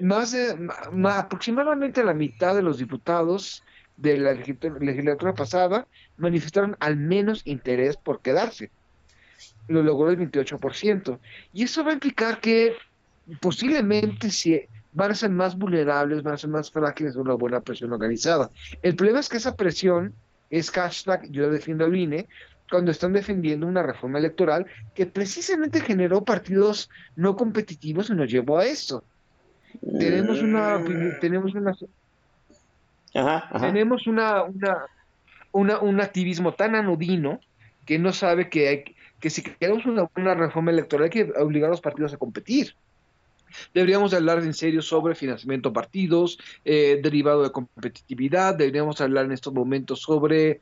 Más de, más, aproximadamente la mitad de los diputados de la legislatura pasada manifestaron al menos interés por quedarse lo logró el 28%. Y eso va a implicar que posiblemente si van a ser más vulnerables, van a ser más frágiles de una buena presión organizada. El problema es que esa presión es hashtag yo defiendo al INE cuando están defendiendo una reforma electoral que precisamente generó partidos no competitivos y nos llevó a esto. Tenemos una tenemos una ajá, ajá. tenemos una, una, una un activismo tan anodino que no sabe que hay que si queremos una, una reforma electoral hay que obligar a los partidos a competir. Deberíamos hablar en serio sobre financiamiento a partidos, eh, derivado de competitividad, deberíamos hablar en estos momentos sobre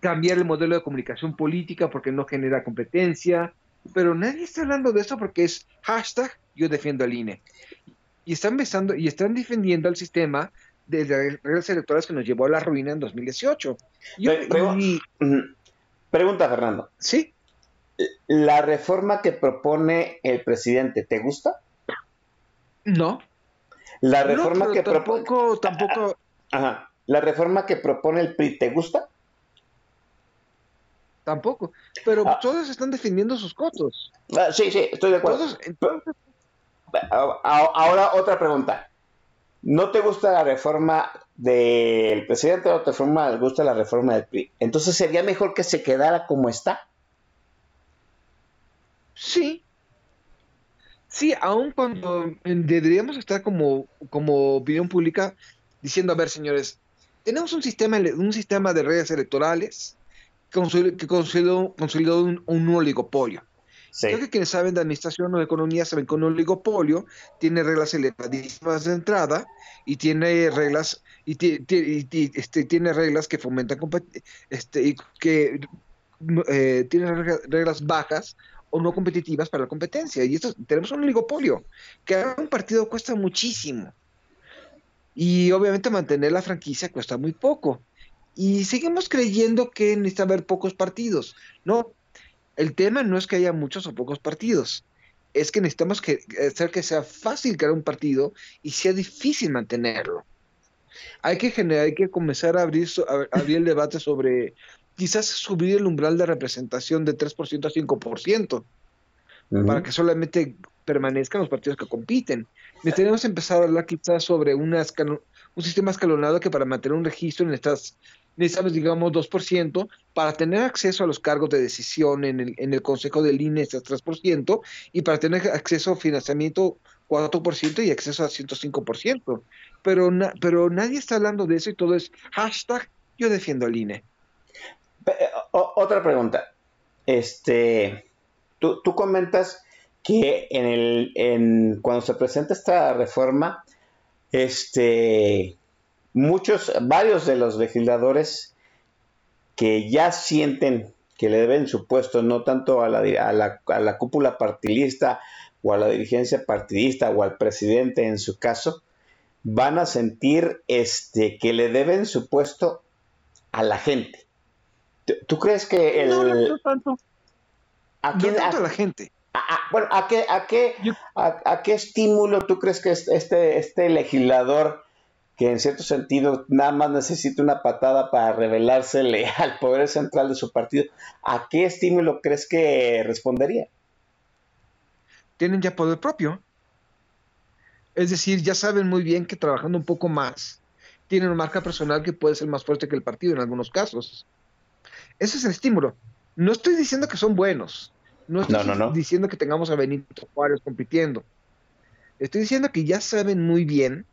cambiar el modelo de comunicación política porque no genera competencia, pero nadie está hablando de eso porque es hashtag yo defiendo al INE. Y están besando y están defendiendo al sistema de las reglas electorales que nos llevó a la ruina en 2018. Yo, y, pregunta, Fernando. Sí. ¿La reforma que propone el presidente te gusta? No. La reforma no, que tampoco, propone. tampoco. Ajá. ¿La reforma que propone el PRI te gusta? Tampoco. Pero Ah. todos están defendiendo sus cotos. Ah, sí, sí, estoy de acuerdo. Todos, entonces, A- a- Ahora otra pregunta. ¿No te gusta la reforma del presidente o te gusta la reforma del PRI? Entonces sería mejor que se quedara como está. Sí. Sí, aun cuando deberíamos estar como, como opinión pública diciendo, a ver, señores, tenemos un sistema, un sistema de reglas electorales que consolidó, consolidó, un, un oligopolio. Sí. Creo que quienes saben de administración o de economía saben que un oligopolio tiene reglas elevadísimas de entrada y tiene reglas y, y este, tiene reglas que fomentan este y que eh, tiene reg- reglas bajas o no competitivas para la competencia. Y esto tenemos un oligopolio que un partido cuesta muchísimo. Y obviamente mantener la franquicia cuesta muy poco. Y seguimos creyendo que necesita haber pocos partidos. No el tema no es que haya muchos o pocos partidos, es que necesitamos que, hacer que sea fácil crear un partido y sea difícil mantenerlo. Hay que generar, hay que comenzar a abrir, a abrir el debate sobre quizás subir el umbral de representación de 3% a 5%, Ujú. para que solamente permanezcan los partidos que compiten. Necesitamos empezar a hablar quizás sobre una un sistema escalonado que para mantener un registro necesitas necesitamos, digamos, 2% para tener acceso a los cargos de decisión en el, en el Consejo del INE, es 3%, y para tener acceso a financiamiento 4% y acceso a 105%. Pero, na- pero nadie está hablando de eso y todo es hashtag yo defiendo al INE. Otra pregunta. Este, tú, tú comentas que en el, en, cuando se presenta esta reforma, este, muchos, varios de los legisladores que ya sienten que le deben su puesto no tanto a la, a la, a la cúpula partidista o a la dirigencia partidista o al presidente en su caso, van a sentir este, que le deben su puesto a la gente. ¿Tú, crees que el... No, no, no tanto, ¿a no quién- tanto a- la gente. a- a- bueno, ¿a qué, a, qué, Yo- a, a qué estímulo tú crees que es- este, este legislador, que en cierto sentido nada más necesita una patada para revelársele <laughs> al poder central de su partido, ¿a qué estímulo crees que respondería? tienen ya poder propio. Es decir, ya saben muy bien que trabajando un poco más, tienen una marca personal que puede ser más fuerte que el partido en algunos casos. Ese es el estímulo. No estoy diciendo que son buenos. No estoy No, no, no. diciendo que tengamos a Benito Juárez compitiendo. Estoy diciendo que ya saben muy bien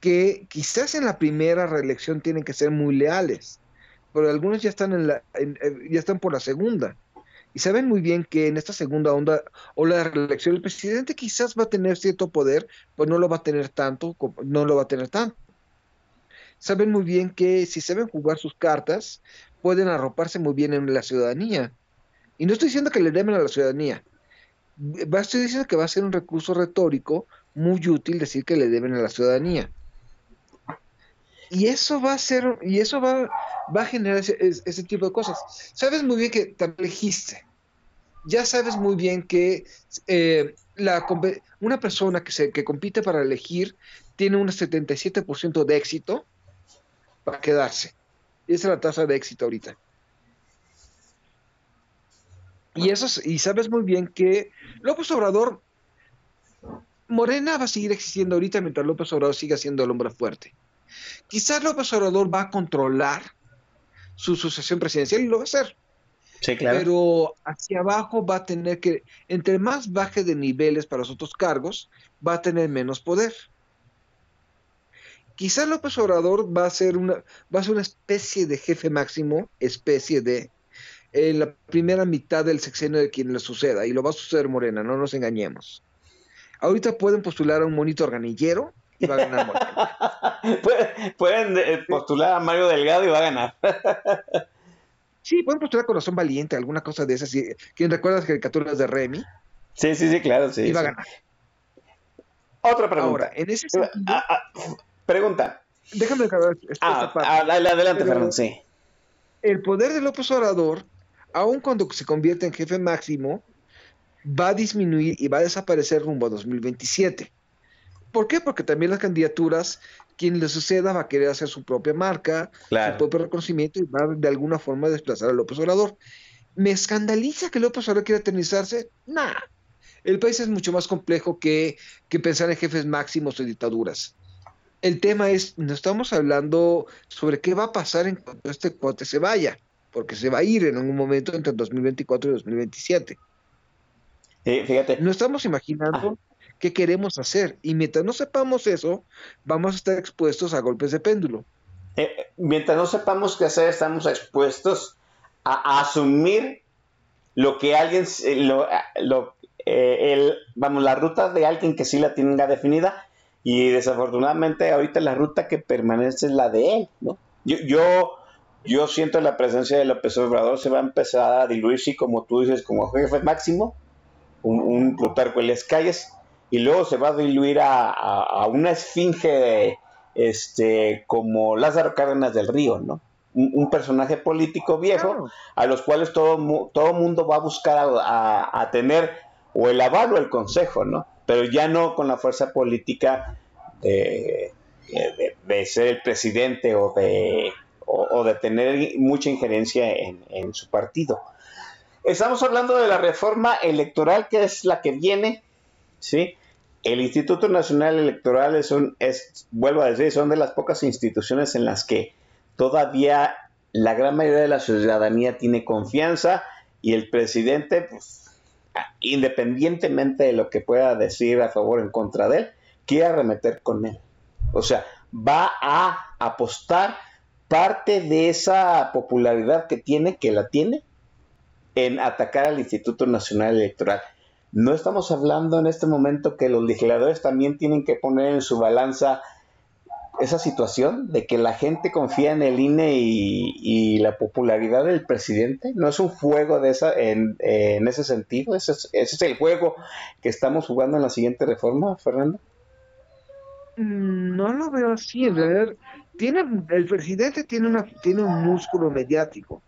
que quizás en la primera reelección tienen que ser muy leales, pero algunos ya están en la, en- eh, ya están por la segunda. Y saben muy bien que en esta segunda onda o la reelección el presidente quizás va a tener cierto poder, pues no lo va a tener tanto, no lo va a tener tanto. Saben muy bien que si saben jugar sus cartas, pueden arroparse muy bien en la ciudadanía. Y no estoy diciendo que le deben a la ciudadanía. Estoy diciendo que va a ser un recurso retórico muy útil decir que le deben a la ciudadanía. Y eso va a ser, y eso va, va a generar ese, es- ese tipo de cosas. Sabes muy bien que te elegiste. Ya sabes muy bien que eh, la, una persona que, se, que compite para elegir tiene un 77% de éxito para quedarse. Y esa es la tasa de éxito ahorita. Y, eso, es- y sabes muy bien que López Obrador, Morena va a seguir existiendo ahorita mientras López Obrador siga siendo el hombre fuerte. Quizás López Obrador va a controlar su sucesión presidencial y lo va a hacer. Sí, claro. Pero hacia abajo va a tener que, entre más baje de niveles para los otros cargos, va a tener menos poder. Quizás López Obrador va a ser una, va a ser una especie de jefe máximo, especie de, en la primera mitad del sexenio de quien le suceda, y lo va a suceder Morena, no nos engañemos. Ahorita pueden postular a un monito organillero y va a ganar Morena. <laughs> Pueden, pueden, eh, postular a Mario Delgado y va a ganar. <laughs> Sí, pueden postular Corazón Valiente, alguna cosa de esas. ¿Quién recuerda las caricaturas de Remy? Sí, sí, sí, claro, sí. y va a sí. ganar. Otra pregunta. Ahora, en ese sentido, Ah, ah, pregunta. déjame acabar esta Ah, parte. ah, adelante, Fernando, sí. el poder de López Obrador, aun cuando se convierte en jefe máximo, va a disminuir y va a desaparecer rumbo a 2027. ¿Por qué? Porque también las candidaturas, quien le suceda va a querer hacer su propia marca, Claro. su propio reconocimiento y va de alguna forma a desplazar a López Obrador. ¿Me escandaliza que López Obrador quiera eternizarse? Nah. El país es mucho más complejo que, que pensar en jefes máximos o dictaduras. El tema es, no estamos hablando sobre qué va a pasar en cuanto este cuate se vaya, porque se va a ir en algún momento entre 2024 y 2027. Sí, fíjate. No estamos imaginando qué queremos hacer y mientras no sepamos eso, vamos a estar expuestos a golpes de péndulo. Eh, mientras no sepamos qué hacer, estamos expuestos a, a asumir lo que alguien, eh, lo, lo, eh, el, vamos, la ruta de alguien que sí la tenga definida y desafortunadamente ahorita la ruta que permanece es la de él, ¿no? Yo, yo, yo siento la presencia de López Obrador se va a empezar a diluir, sí, como tú dices, como jefe máximo, un, un Plutarco Elias Calles, y luego se va a diluir a, a, a una esfinge este, como Lázaro Cárdenas del Río, ¿no? Un, un personaje político viejo Claro. a los cuales todo, todo mundo va a buscar a, a- a tener o el aval o el consejo, ¿no? Pero ya no con la fuerza política de, de- ser el presidente o de, o de tener mucha injerencia en, en su partido. Estamos hablando de la reforma electoral que es la que viene, ¿sí? El Instituto Nacional Electoral es un, es, vuelvo a decir, son de las pocas instituciones en las que todavía la gran mayoría de la ciudadanía tiene confianza y el presidente, pues, independientemente de lo que pueda decir a favor o en contra de él, quiere arremeter con él. O sea, va a apostar parte de esa popularidad que tiene, que la tiene, en atacar al Instituto Nacional Electoral. No estamos hablando en este momento que los legisladores también tienen que poner en su balanza esa situación de que la gente confía en el INE y, la popularidad del presidente. No es un juego de esa, en, ese sentido. Ese es, ese es, el juego que estamos jugando en la siguiente reforma, Fernando. Mm, no lo veo así. En realidad, tiene, el presidente tiene, una, tiene un músculo mediático,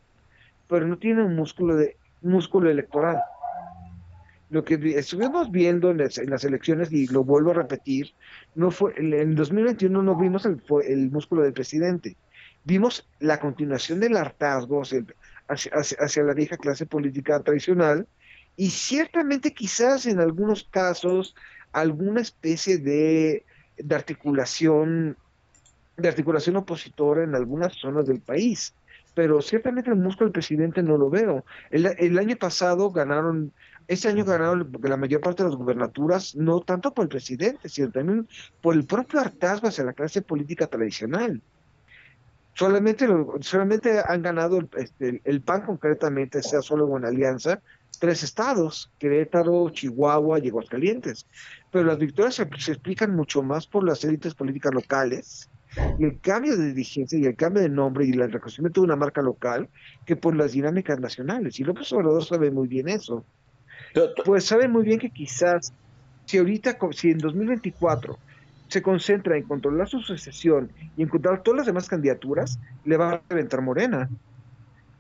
pero no tiene un músculo, de, músculo electoral lo que estuvimos viendo en las, elecciones, y lo vuelvo a repetir, no fue en 2021 no vimos el, el músculo del presidente, vimos la continuación del hartazgo hacia, la vieja clase política tradicional, y ciertamente quizás en algunos casos alguna especie de, de articulación de articulación opositora en algunas zonas del país pero ciertamente el músculo del presidente no lo veo. El, el, año pasado ganaron este año ganaron la mayor parte de las gubernaturas, no tanto por el presidente, sino también por el propio hartazgo hacia la clase política tradicional. Solamente, solamente han ganado este, el, PAN concretamente, sea solo en alianza, tres estados, Querétaro, Chihuahua y Aguascalientes. Pero las victorias se, se, explican mucho más por las élites políticas locales y el cambio de dirigencia y el cambio de nombre y el reconocimiento de una marca local que por las dinámicas nacionales. Y López Obrador sabe muy bien eso. Pues saben muy bien que quizás si ahorita, si en 2024 se concentra en controlar su sucesión y encontrar todas las demás candidaturas, le va a reventar Morena.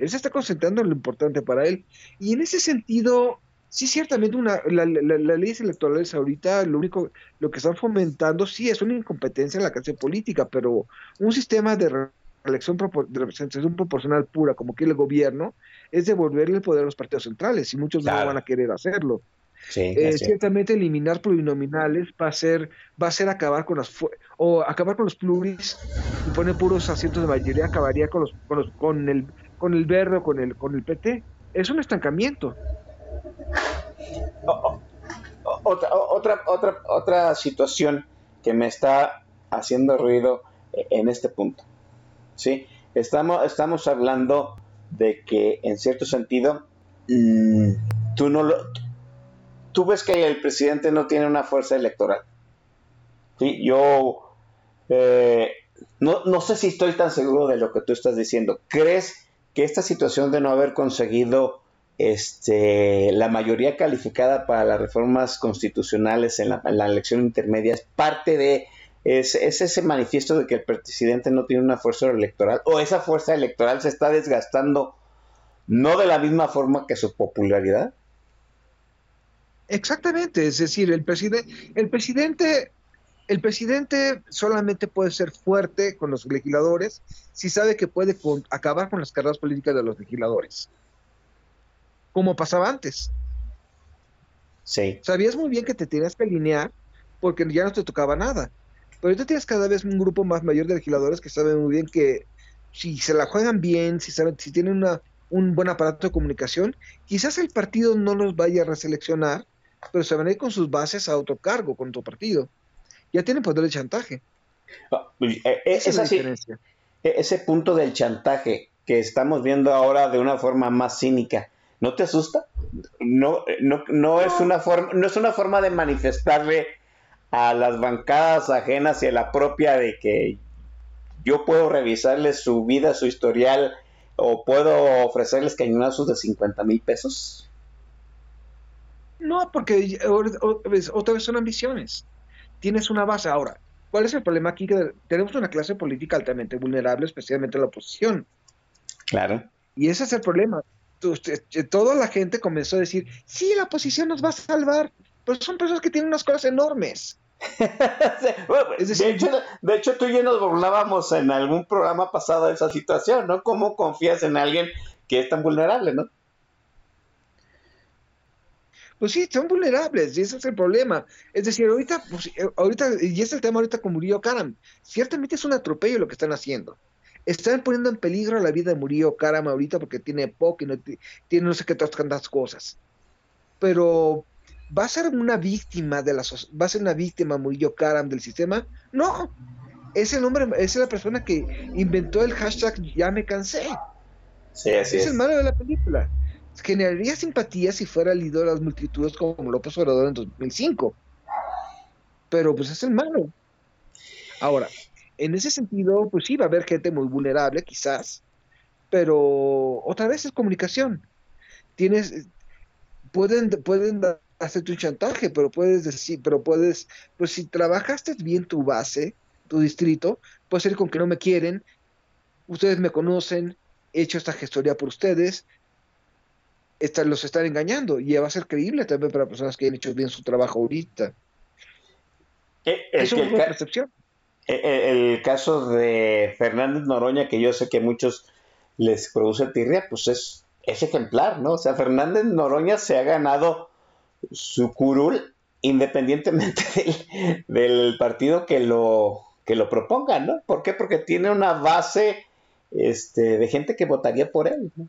Él se está concentrando en lo importante para él. Y en ese sentido, sí, ciertamente una, la, las leyes electorales ahorita, lo único, lo que están fomentando, sí, es una incompetencia en la clase política, pero un sistema de elección de representación proporcional pura, como que el gobierno, es devolverle el poder a los partidos centrales y muchos no van a querer hacerlo. Eh, ciertamente eliminar plurinominales va a ser va a ser acabar con las o acabar con los pluris y poner puros asientos de mayoría acabaría con los con, los, con el con el verde o con el con el PT es un estancamiento. Otra otra otra otra situación que me está haciendo ruido en este punto sí estamos estamos hablando de que en cierto sentido mm, tú no lo tú ves que el presidente no tiene una fuerza electoral ¿sí? yo eh, no, no sé si estoy tan seguro de lo que tú estás diciendo. Crees que esta situación de no haber conseguido este, la mayoría calificada para las reformas constitucionales en la, en la elección intermedia es parte de es, ese manifiesto de que el presidente no tiene una fuerza electoral o esa fuerza electoral se está desgastando no de la misma forma que su popularidad. Exactamente, es decir, el presidente, el presidente, el presidente solamente puede ser fuerte con los legisladores si sabe que puede acabar con las carreras políticas de los legisladores, como pasaba antes. Sí. Sabías muy bien que te tenías que alinear porque ya no te tocaba nada. Pero tú tienes cada vez un grupo más mayor de legisladores que saben muy bien que si se la juegan bien, si saben, si tienen una, un buen aparato de comunicación, quizás el partido no los vaya a reseleccionar, pero se van a ir con sus bases a autocargo con tu partido. Ya tienen poder de chantaje. Ah, pues, eh, es, e, ese punto del chantaje que estamos viendo ahora de una forma más cínica, ¿no te asusta? No, no, no, es una forma, no es una forma de manifestarle a las bancadas ajenas y a la propia de que yo puedo revisarles su vida, su historial, o puedo ofrecerles cañonazos de 50 mil pesos. No, porque otra vez son ambiciones. Tienes una base. Ahora, ¿cuál es el problema aquí? Que tenemos una clase política altamente vulnerable, especialmente la oposición. Claro. Y ese es el problema. Toda la gente comenzó a decir, sí, la oposición nos va a salvar, pero son personas que tienen unas cosas enormes. <laughs> de, hecho, tú y yo nos burlábamos en algún programa pasado de esa situación, ¿no? ¿Cómo confías en alguien que es tan vulnerable, no? Pues sí, son vulnerables, y ese es el problema. Es decir, ahorita, pues, eh, ahorita, y es el tema ahorita con Murillo Karam, ciertamente es un atropello lo que están haciendo. están poniendo en peligro la vida de Murillo Karam ahorita porque tiene poco y no ti- tiene no sé qué tantas cosas. Pero ¿va a ser una víctima de la soc- va a ser una víctima Murillo Karam del sistema? No. Es el hombre, es la persona que inventó el hashtag ya me cansé. Sí, así es es. el malo de la película. Generaría simpatía si fuera el líder de las multitudes como López Obrador en 2005. Pero pues es malo. Ahora, en ese sentido, pues sí, va a haber gente muy vulnerable, quizás. Pero otra vez es comunicación. Tienes, pueden, pueden hacerte un chantaje, pero puedes decir, pero puedes, pues si trabajaste bien tu base, tu distrito, puede ser con que no me quieren, ustedes me conocen, he hecho esta gestoría por ustedes, los están engañando y va a ser creíble también para personas que han hecho bien su trabajo ahorita. Eh, Es una ca- percepción. Eh, eh, El caso de Fernández Noroña, que yo sé que a muchos les produce tirria, pues es, es ejemplar, ¿no? O sea, Fernández Noroña se ha ganado su curul independientemente <laughs> del, del partido que lo, que lo proponga, ¿no? ¿Por qué? Porque tiene una base este, de gente que votaría por él. ¿no?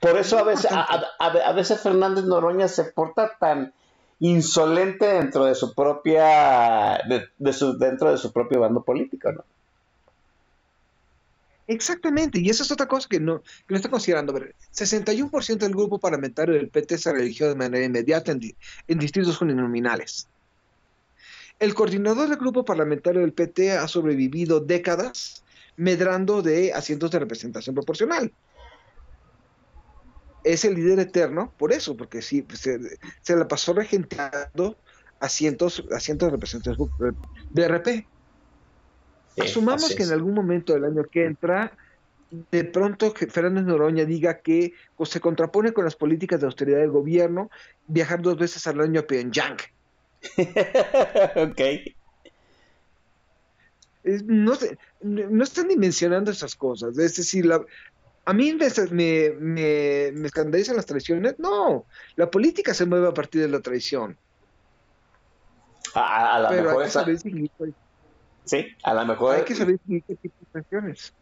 Por eso a veces, a, a- a- a veces Fernández Noroña se porta tan insolente dentro de su propia de, de su, dentro de su propio bando político, ¿no? Exactamente, y esa es otra cosa que no, que no está considerando. Ver, 61% del grupo parlamentario del PT se religió de manera inmediata en, di- en distritos uninominales. El coordinador del grupo parlamentario del PT ha sobrevivido décadas medrando de asientos de representación proporcional. Es el líder eterno, por eso, porque sí, se, se la pasó regentando asientos, asientos de representación de RP. Sí, Asumamos que en algún momento del año que entra, de pronto que Fernández Noroña diga que pues, se contrapone con las políticas de austeridad del gobierno, viajar dos veces al año a Pyongyang. <laughs> ok. No no están dimensionando esas cosas. Es decir, la- a mí me, me, me- me escandalizan las traiciones. No, la política se mueve a partir de la traición. A, lo mejor esa- sí, a lo mejor hay que saber distinguir qué tipo de traiciones.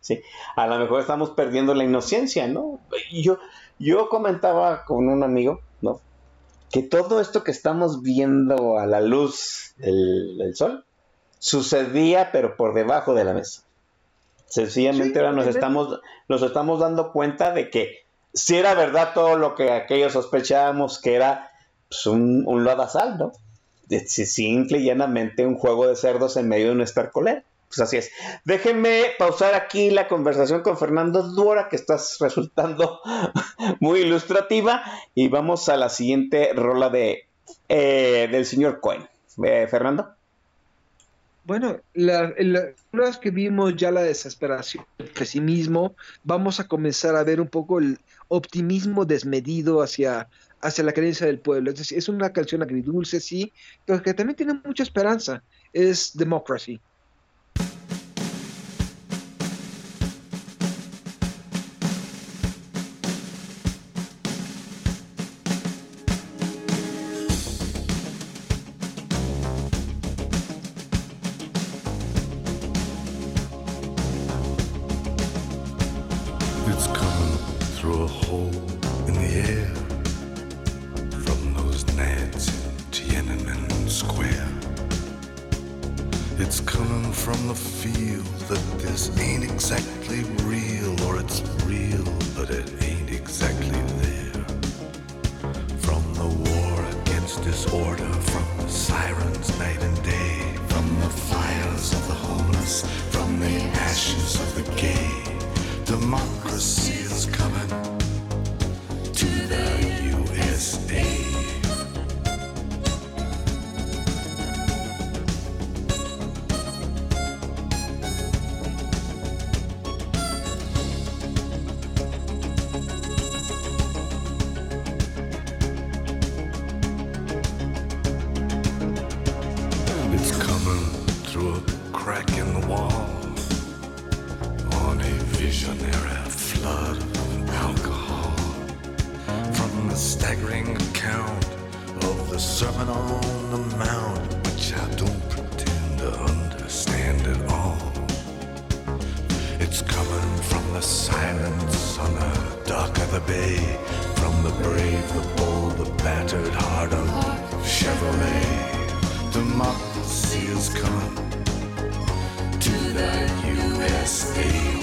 Sí, a lo mejor estamos perdiendo la inocencia, ¿no? Yo, yo comentaba con un amigo, ¿no? Que todo esto que estamos viendo a la luz del, del sol sucedía, pero por debajo de la mesa. Sencillamente Sí, ahora nos estamos, nos estamos dando cuenta de que si era verdad todo lo que aquellos sospechábamos que era pues, un, un lodazal, ¿no? Simple y llanamente un juego de cerdos en medio de un estercolero. Pues así es. Déjenme pausar aquí la conversación con Fernando Duora, que estás resultando <laughs> muy ilustrativa, y vamos a la siguiente rola de eh, del señor Cohen. Eh, Fernando. Bueno, la, la- que vimos ya la desesperación, el pesimismo, vamos a comenzar a ver un poco el optimismo desmedido hacia, hacia la creencia del pueblo. Es decir, es una canción agridulce, sí, pero que también tiene mucha esperanza. Es Democracy. staggering account of the Sermon on the Mount, which I don't pretend to understand at all. It's coming from the silence on the dock of the bay, from the brave, the bold, the battered heart of Chevrolet. Democracy is coming to the USA.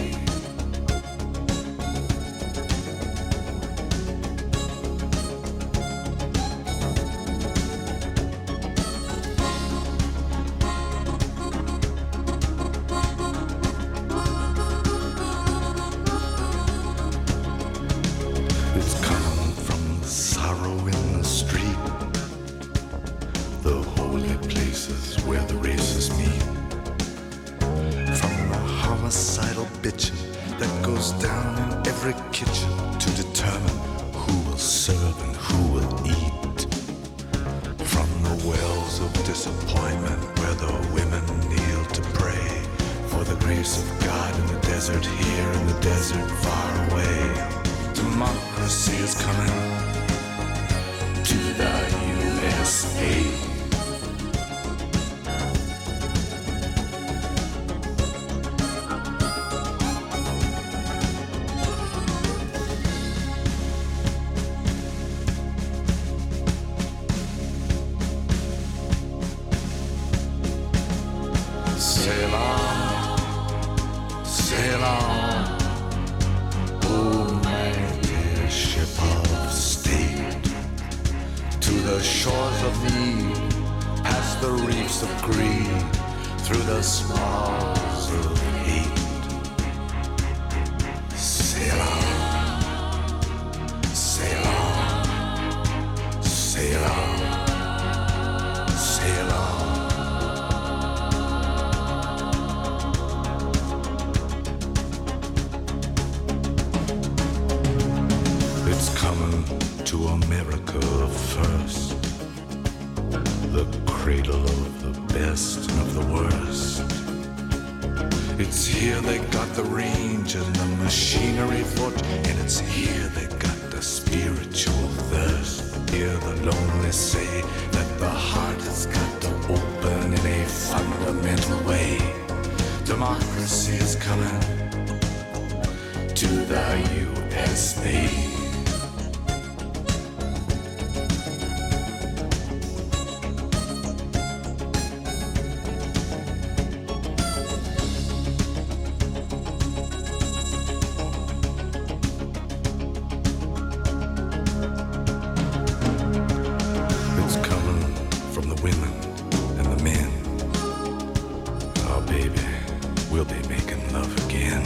We'll be making love again.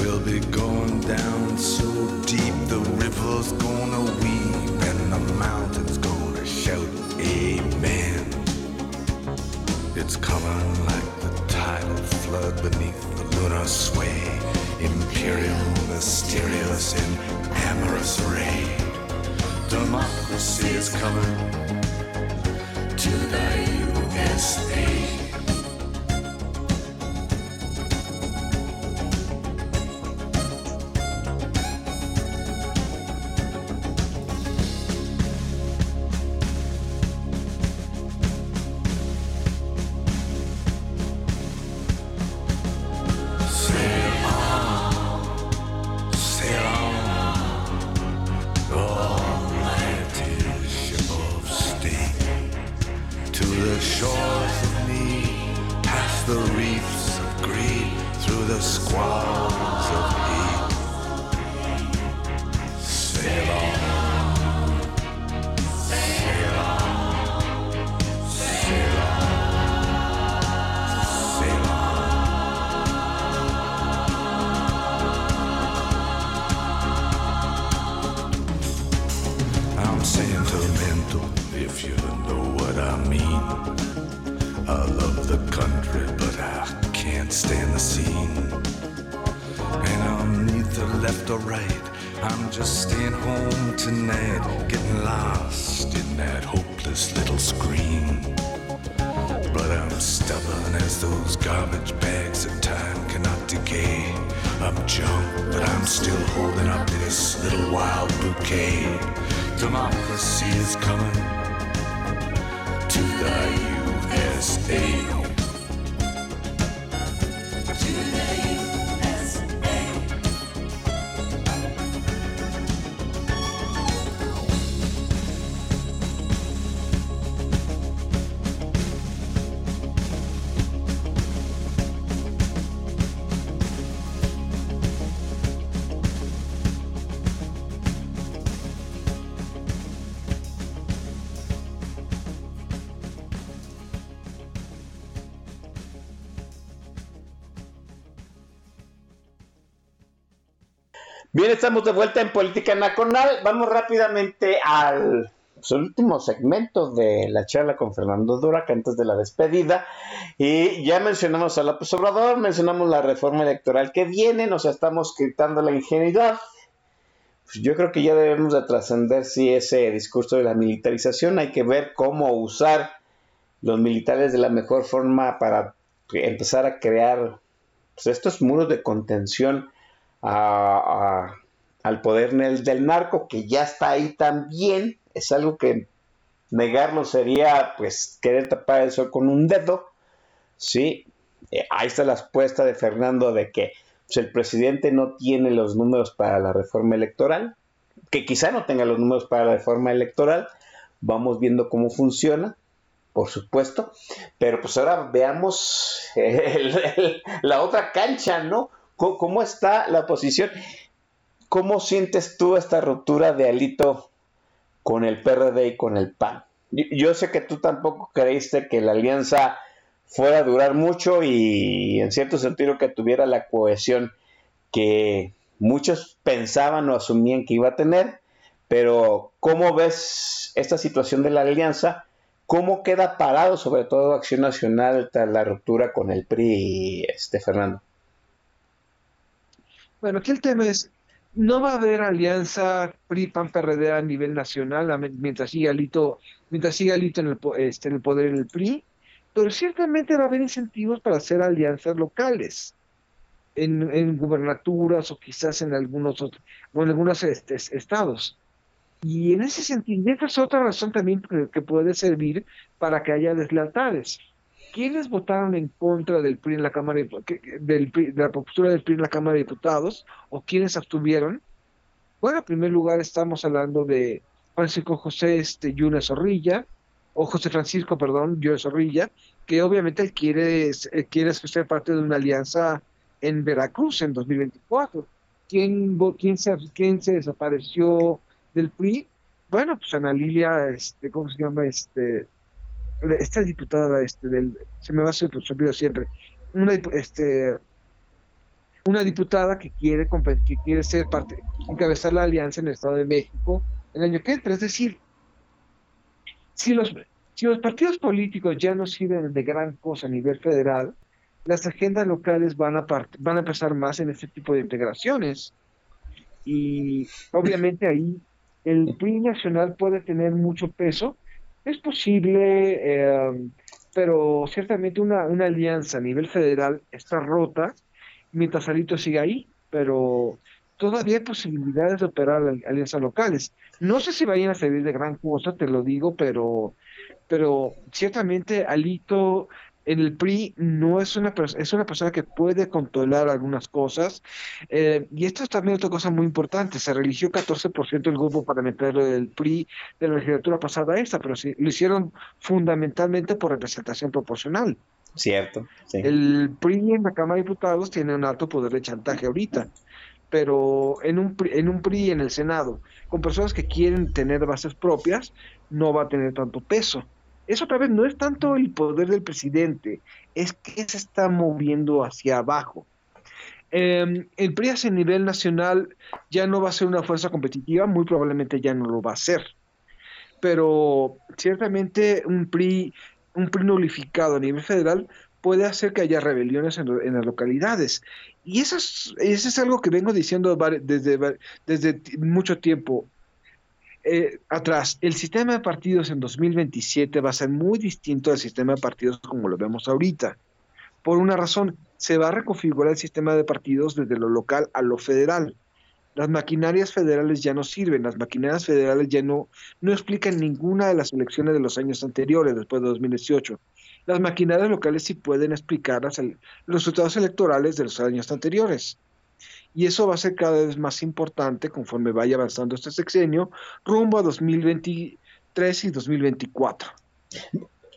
We'll be going down so deep, the river's gonna weep, and the mountain's gonna shout, Amen. It's coming like the tidal flood beneath the lunar sway, imperial, mysterious, and amorous ray. Democracy is coming to the USA. Estamos de vuelta en Política Nacional. Vamos rápidamente al pues, último segmento de la charla con Fernando Durac antes de la despedida. Y ya mencionamos a López Obrador, mencionamos la reforma electoral que viene, nos estamos quitando la ingenuidad. Pues, yo creo que ya debemos de trascender si ese discurso de la militarización hay que ver cómo usar los militares de la mejor forma para empezar a crear pues, estos muros de contención a, al poder del narco, que ya está ahí también. Es algo que negarlo sería pues querer tapar el sol con un dedo. Sí, eh, ahí está la respuesta de Fernando de que pues, el presidente no tiene los números para la reforma electoral, que quizá no tenga los números para la reforma electoral. Vamos viendo cómo funciona, por supuesto, pero pues ahora veamos <laughs> la otra cancha, ¿no? ¿Cómo está la posición? ¿Cómo sientes tú esta ruptura de Alito con el PRD y con el PAN? Yo sé que tú tampoco creíste que la alianza fuera a durar mucho y en cierto sentido que tuviera la cohesión que muchos pensaban o asumían que iba a tener, pero ¿cómo ves esta situación de la alianza? ¿Cómo queda parado sobre todo Acción Nacional tras la ruptura con el PRI, este Fernando? Bueno, aquí el tema es, no va a haber alianza PRI-PAN-PRD a nivel nacional mientras siga Alito, mientras siga Alito en el, este, en el poder en el PRI, pero ciertamente va a haber incentivos para hacer alianzas locales. En, gubernaturas o quizás en algunos o en algunos este, estados. Y en ese sentido, esa es otra razón también que, que puede servir para que haya deslealtades. ¿Quiénes votaron en contra del PRI en la Cámara del de la postura del PRI en la Cámara de Diputados o quiénes abstuvieron? Bueno, en primer lugar estamos hablando de Francisco José este, Yuna Zorrilla, o José Francisco, perdón, Yuna Zorrilla, que obviamente quiere, quiere ser parte de una alianza en Veracruz en 2024. ¿Quién, quién, se, quién se desapareció del PRI? Bueno, pues Ana Lilia, este, ¿cómo se llama? Este, esta diputada este del se me va a hacer olvido siempre una este una diputada que quiere que quiere ser parte encabezar la alianza en el Estado de México el año que entra es decir si los si los partidos políticos ya no sirven de gran cosa a nivel federal las agendas locales van a van a empezar más en este tipo de integraciones. Y obviamente ahí el PRI nacional puede tener mucho peso es posible, eh, pero ciertamente una, alianza a nivel federal está rota mientras Alito sigue ahí, pero todavía hay posibilidades de operar alianzas locales. No sé si vayan a servir de gran cosa, te lo digo, pero, pero ciertamente Alito el PRI no es una es una persona que puede controlar algunas cosas eh, y esto es también otra cosa muy importante se religió 14% del grupo parlamentario del PRI de la legislatura pasada esta pero sí, lo hicieron fundamentalmente por representación proporcional. Cierto el PRI en la Cámara de Diputados tiene un alto poder de chantaje ahorita pero en un en un PRI en el Senado con personas que quieren tener bases propias no va a tener tanto peso eso otra vez no es tanto el poder del presidente, es que se está moviendo hacia abajo. Eh, el PRI a nivel nacional ya no va a ser una fuerza competitiva, muy probablemente ya no lo va a ser. Pero ciertamente un PRI, un PRI nulificado a nivel federal puede hacer que haya rebeliones en, en las localidades. Y eso es, eso es algo que vengo diciendo desde, desde mucho tiempo. Eh, atrás, el sistema de partidos en 2027 va a ser muy distinto al sistema de partidos como lo vemos ahorita. Por una razón, se va a reconfigurar el sistema de partidos desde lo local a lo federal. Las maquinarias federales ya no sirven, las maquinarias federales ya no, no explican ninguna de las elecciones de los años anteriores, después de 2018. Las maquinarias locales sí pueden explicar los resultados electorales de los años anteriores y eso va a ser cada vez más importante conforme vaya avanzando este sexenio rumbo a 2023 y 2024.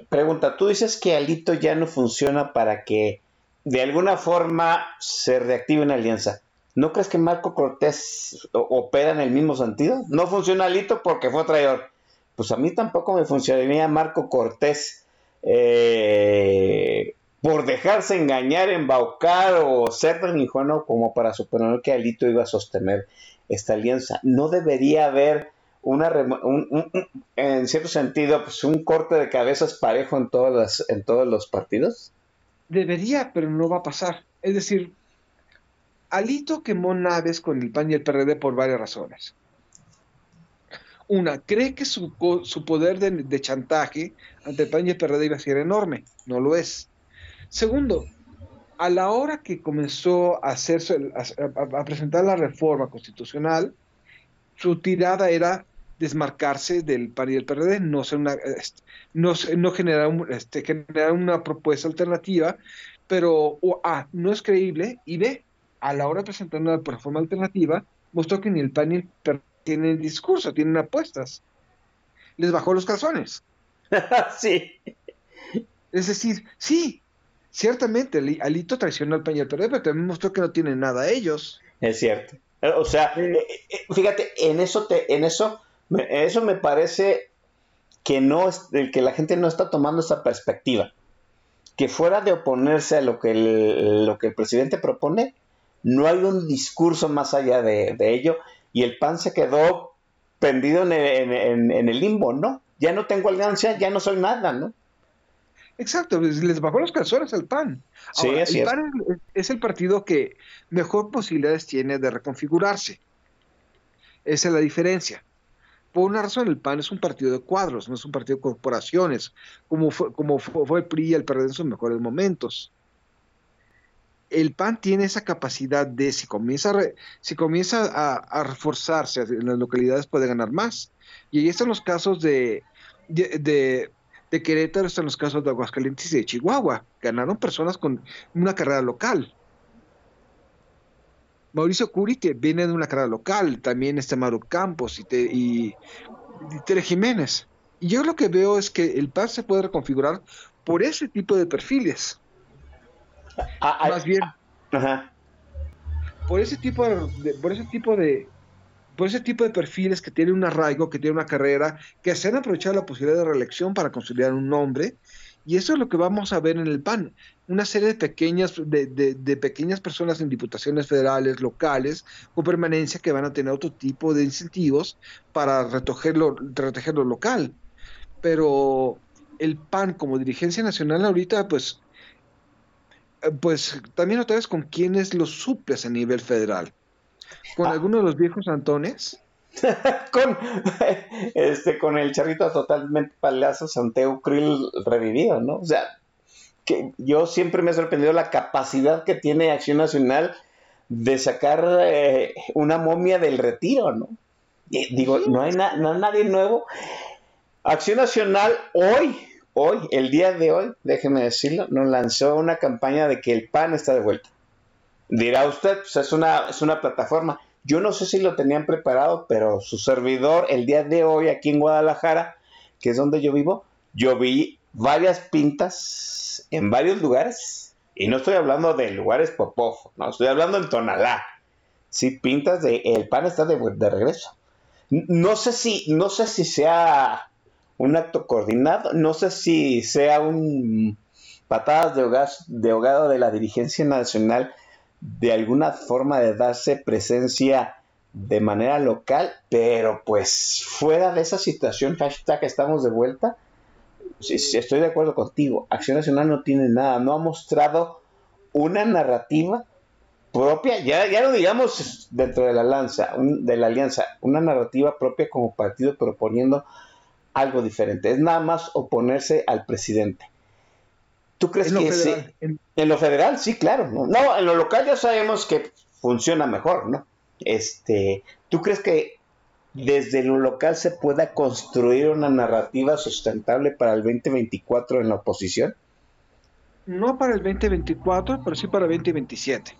Pregunta, tú dices que Alito ya no funciona para que de alguna forma se reactive una alianza. ¿No crees que Marco Cortés opera en el mismo sentido? No funciona Alito porque fue traidor. Pues a mí tampoco me funcionaría Marco Cortés eh, por dejarse engañar, embaucar o ser tan ingenuo como para suponer que Alito iba a sostener esta alianza. No debería haber una un, un, en cierto sentido pues un corte de cabezas parejo en todas las, en todos los partidos. Debería, pero no va a pasar. Es decir, Alito quemó naves con el PAN y el PRD por varias razones. Una, cree que su, su poder de, de, chantaje ante el PAN y el PRD iba a ser enorme. No lo es. Segundo, a la hora que comenzó a, hacerse, a, a presentar la reforma constitucional, su tirada era desmarcarse del PAN y del PRD, no, ser una, este, no, no generar, un, este, generar una propuesta alternativa, pero o A, no es creíble, y B, a la hora de presentar una reforma alternativa, mostró que ni el PAN ni el PRD tienen discurso, tienen apuestas. Les bajó los calzones. <laughs> sí. Es decir, sí, ciertamente Alito traicionó al al PRD, pero también mostró que no tienen nada ellos. Es cierto. O sea, eh, fíjate, en eso te, en eso eso me parece que no que la gente no está tomando esa perspectiva. Que fuera de oponerse a lo que el, lo que el presidente propone, no hay un discurso más allá de, de ello. Y el PAN se quedó pendido en el, en, en el, limbo, ¿no? Ya no tengo alianza, ya no soy nada, ¿no? Exacto, les bajó los calzones al PAN. Sí, Ahora, el PAN es el partido que mejor posibilidades tiene de reconfigurarse. Esa es la diferencia por una razón, el PAN es un partido de cuadros, no es un partido de corporaciones, como fue, como fue el PRI y el PRD en sus mejores momentos. El PAN tiene esa capacidad de, si comienza a, re, si comienza a, a, reforzarse en las localidades, puede ganar más. Y ahí están los casos de, de, de, de Querétaro, están los casos de Aguascalientes y de Chihuahua. Ganaron personas con una carrera local. Mauricio Curi, que viene de una carrera local, también está Maru Campos y, te, y, y Tere Jiménez. Y yo lo que veo es que el PAN se puede reconfigurar por ese tipo de perfiles. Ah, Más bien, Ajá. por ese tipo de, por ese tipo de por ese tipo de perfiles que tienen un arraigo, que tienen una carrera, que se han aprovechado la posibilidad de reelección para consolidar un nombre, y eso es lo que vamos a ver en el PAN, una serie de pequeñas, de, de, de, pequeñas personas en diputaciones federales, locales, con permanencia que van a tener otro tipo de incentivos para lo, recoger lo local. Pero el PAN como dirigencia nacional ahorita, pues, pues también otra vez con quienes los suples a nivel federal. Con ah. algunos de los viejos Antones. <laughs> con este con el charrito totalmente palazo Santiago Krill revivido, ¿no? O sea, que yo siempre me ha sorprendido la capacidad que tiene Acción Nacional de sacar eh, una momia del retiro, ¿no? Y digo, no hay, na no hay nadie nuevo. Acción Nacional hoy, hoy, el día de hoy, déjeme decirlo, nos lanzó una campaña de que el PAN está de vuelta. Dirá usted, pues es una, es una plataforma. Yo no sé si lo tenían preparado, pero su servidor el día de hoy aquí en Guadalajara, que es donde yo vivo, yo vi varias pintas en varios lugares. Y no estoy hablando de lugares Popov, no, estoy hablando en Tonalá. Sí, pintas de el pan está de, de regreso. No sé si, no sé si sea un acto coordinado, no sé si sea un patadas de ahogado de, ahogado de la dirigencia nacional de alguna forma de darse presencia de manera local, pero pues fuera de esa situación, hashtag estamos de vuelta, sí, estoy de acuerdo contigo, Acción Nacional no tiene nada, no ha mostrado una narrativa propia, ya, ya no digamos dentro de la, lanza, un, de la alianza, una narrativa propia como partido proponiendo algo diferente, es nada más oponerse al presidente. ¿Tú crees en que federal, sí? en... en... lo federal, sí, claro. ¿no? no, en lo local ya sabemos que funciona mejor, ¿no? Este, ¿tú crees que desde lo local se pueda construir una narrativa sustentable para el 2024 en la oposición? No para el 2024, pero sí para el 2027.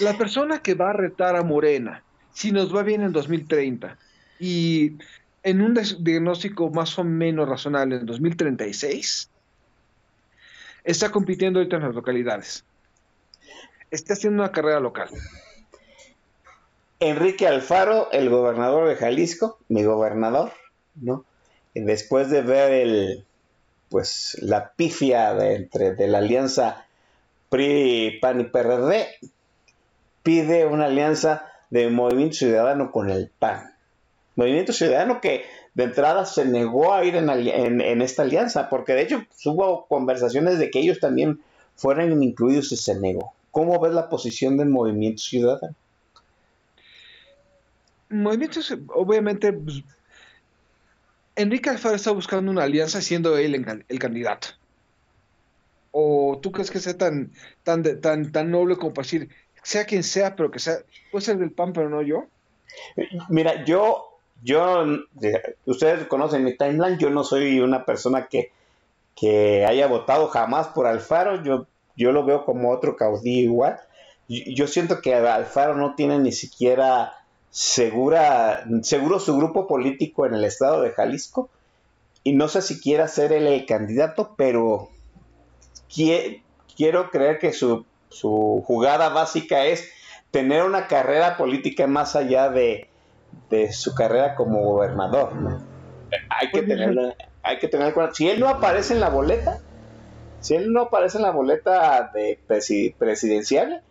La persona que va a retar a Morena, si nos va bien en 2030 y en un diagnóstico más o menos razonable en 2036, está compitiendo ahorita en las localidades. Está haciendo una carrera local. Enrique Alfaro, el gobernador de Jalisco, mi gobernador, ¿no? Después de ver el, pues, la pifia de, entre, de la alianza PRI, PAN y PRD, pide una alianza de Movimiento Ciudadano con el PAN. Movimiento Ciudadano que de entrada se negó a ir en, en, en esta alianza, porque de hecho hubo conversaciones de que ellos también fueran incluidos y se negó. ¿Cómo ves la posición del Movimiento Ciudadano? Movimiento, obviamente, pues, Enrique Alfaro está buscando una alianza siendo él el, el candidato. ¿O tú crees que sea tan, tan, tan, tan noble como para decir, sea quien sea, pero que sea, puede ser del PAN, pero no yo? Mira, yo, yo, ustedes conocen mi timeline, yo no soy una persona que, que haya votado jamás por Alfaro, yo, yo lo veo como otro caudillo igual. Yo siento que Alfaro no tiene ni siquiera segura, seguro su grupo político en el estado de Jalisco y no sé si quiera ser él el candidato, pero quiero creer que su, su, jugada básica es tener una carrera política más allá de, de su carrera como gobernador. Hay que tenerlo, hay que tener Si él no aparece en la boleta, si él no aparece en la boleta de presidencial,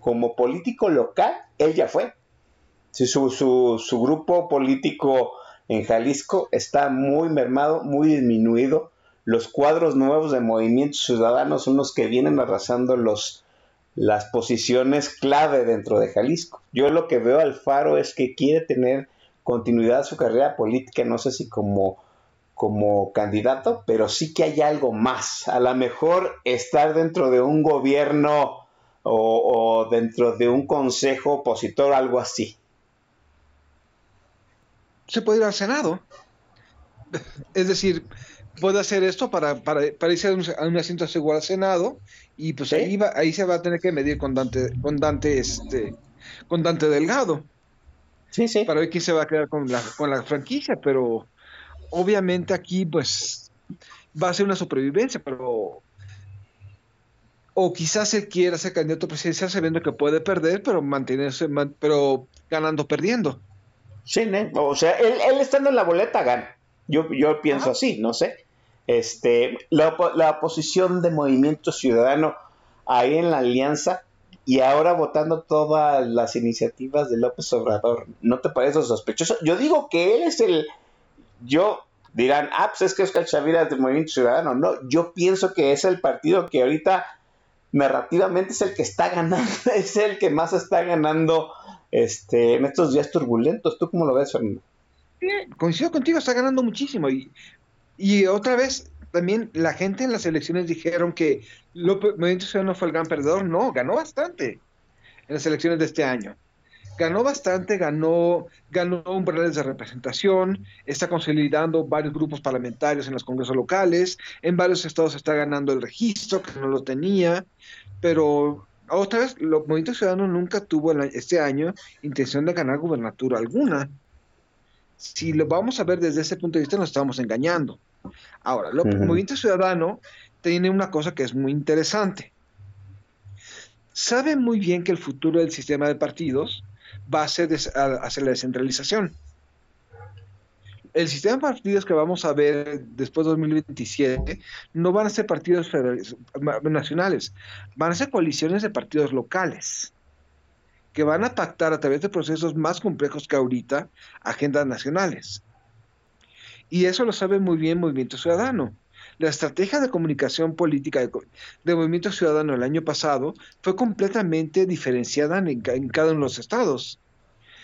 como político local, él ya fue. Si su, su, su grupo político en Jalisco está muy mermado, muy disminuido. Los cuadros nuevos de Movimiento Ciudadano son los que vienen arrasando los, las posiciones clave dentro de Jalisco. Yo lo que veo al Faro es que quiere tener continuidad su carrera política, no sé si como, como candidato, pero sí que hay algo más. A lo mejor estar dentro de un gobierno o, o dentro de un consejo opositor, algo así se puede ir al Senado. Es decir, puede hacer esto para, para, para irse a un, a un asiento seguro al Senado y pues ahí, va, ahí se va a tener que medir con Dante, con Dante, este, con Dante Delgado. Sí, sí. Para ver quién se va a quedar con la, con la franquicia, pero obviamente aquí pues va a ser una supervivencia, pero o quizás él quiera ser candidato presidencial sabiendo que puede perder, pero mantenerse, man, pero ganando, perdiendo. Sí, o sea, él, él, estando en la boleta gana. Yo, yo pienso Ajá. así, no sé. Este, la, la posición de Movimiento Ciudadano ahí en la alianza y ahora votando todas las iniciativas de López Obrador, ¿no te parece sospechoso? Yo digo que él es el, yo dirán, ah, pues es que Oscar Chavira es del Movimiento Ciudadano. No, yo pienso que es el partido que ahorita narrativamente es el que está ganando, <laughs> es el que más está ganando este, en estos días turbulentos. ¿Tú cómo lo ves, Fernando? Coincido contigo, está ganando muchísimo. Y, y otra vez, también la gente en las elecciones dijeron que López Movimiento Ciudadano fue el gran perdedor. No, ganó bastante en las elecciones de este año. Ganó bastante, ganó, ganó umbrales de representación, está consolidando varios grupos parlamentarios en los congresos locales, en varios estados está ganando el registro, que no lo tenía, pero otra vez, el Movimiento Ciudadano nunca tuvo este año intención de ganar gubernatura alguna. Si lo vamos a ver desde ese punto de vista, nos estamos engañando. Ahora, el uh -huh. Movimiento Ciudadano tiene una cosa que es muy interesante. Sabe muy bien que el futuro del sistema de partidos va a ser hacia la descentralización. El sistema de partidos que vamos a ver después de 2027 no van a ser partidos nacionales, van a ser coaliciones de partidos locales que van a pactar a través de procesos más complejos que ahorita agendas nacionales. Y eso lo sabe muy bien Movimiento Ciudadano. La estrategia de comunicación política de, de Movimiento Ciudadano el año pasado fue completamente diferenciada en, en cada uno de los estados.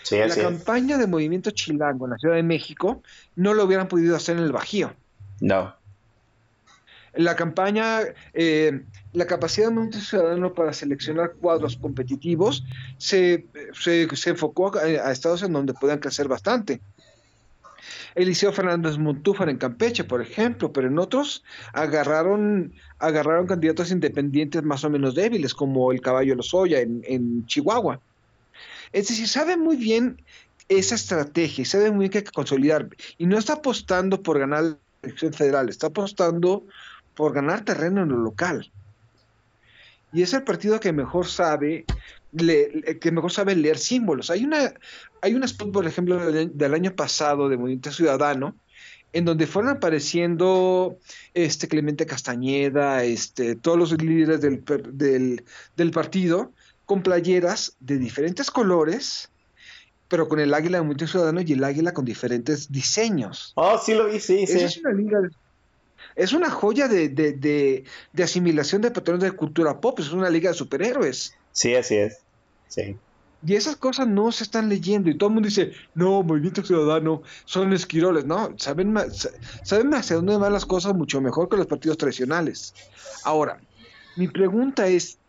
Sí, la campaña de Movimiento Chilango en la Ciudad de México no lo hubieran podido hacer en el Bajío. No. La campaña, eh, la capacidad de Movimiento Ciudadano para seleccionar cuadros competitivos se, se, enfocó a, estados en donde podían crecer bastante. Eliseo Fernández Montúfar en Campeche, por ejemplo, pero en otros agarraron, agarraron candidatos independientes más o menos débiles, como el Caballo Lozoya en, en Chihuahua. Es decir, sabe muy bien esa estrategia, sabe muy bien que hay que consolidar. Y no está apostando por ganar la elección federal, está apostando por ganar terreno en lo local. Y es el partido que mejor sabe, le, que mejor sabe leer símbolos. Hay una, hay un spot, por ejemplo, del, del año pasado de Movimiento Ciudadano, en donde fueron apareciendo este Clemente Castañeda, este, todos los líderes del, del, del partido, con playeras de diferentes colores, pero con el águila de Movimiento Ciudadano y el águila con diferentes diseños. Oh, sí lo vi, sí, Esa sí. es una liga es una joya de, de, de- de asimilación de patrones de cultura pop, es una liga de superhéroes. Sí, así es. Sí. Y esas cosas no se están leyendo y todo el mundo dice, no, Movimiento Ciudadano son esquiroles. No, saben más, sa- saben hacia dónde van las cosas mucho mejor que los partidos tradicionales. Ahora, mi pregunta es,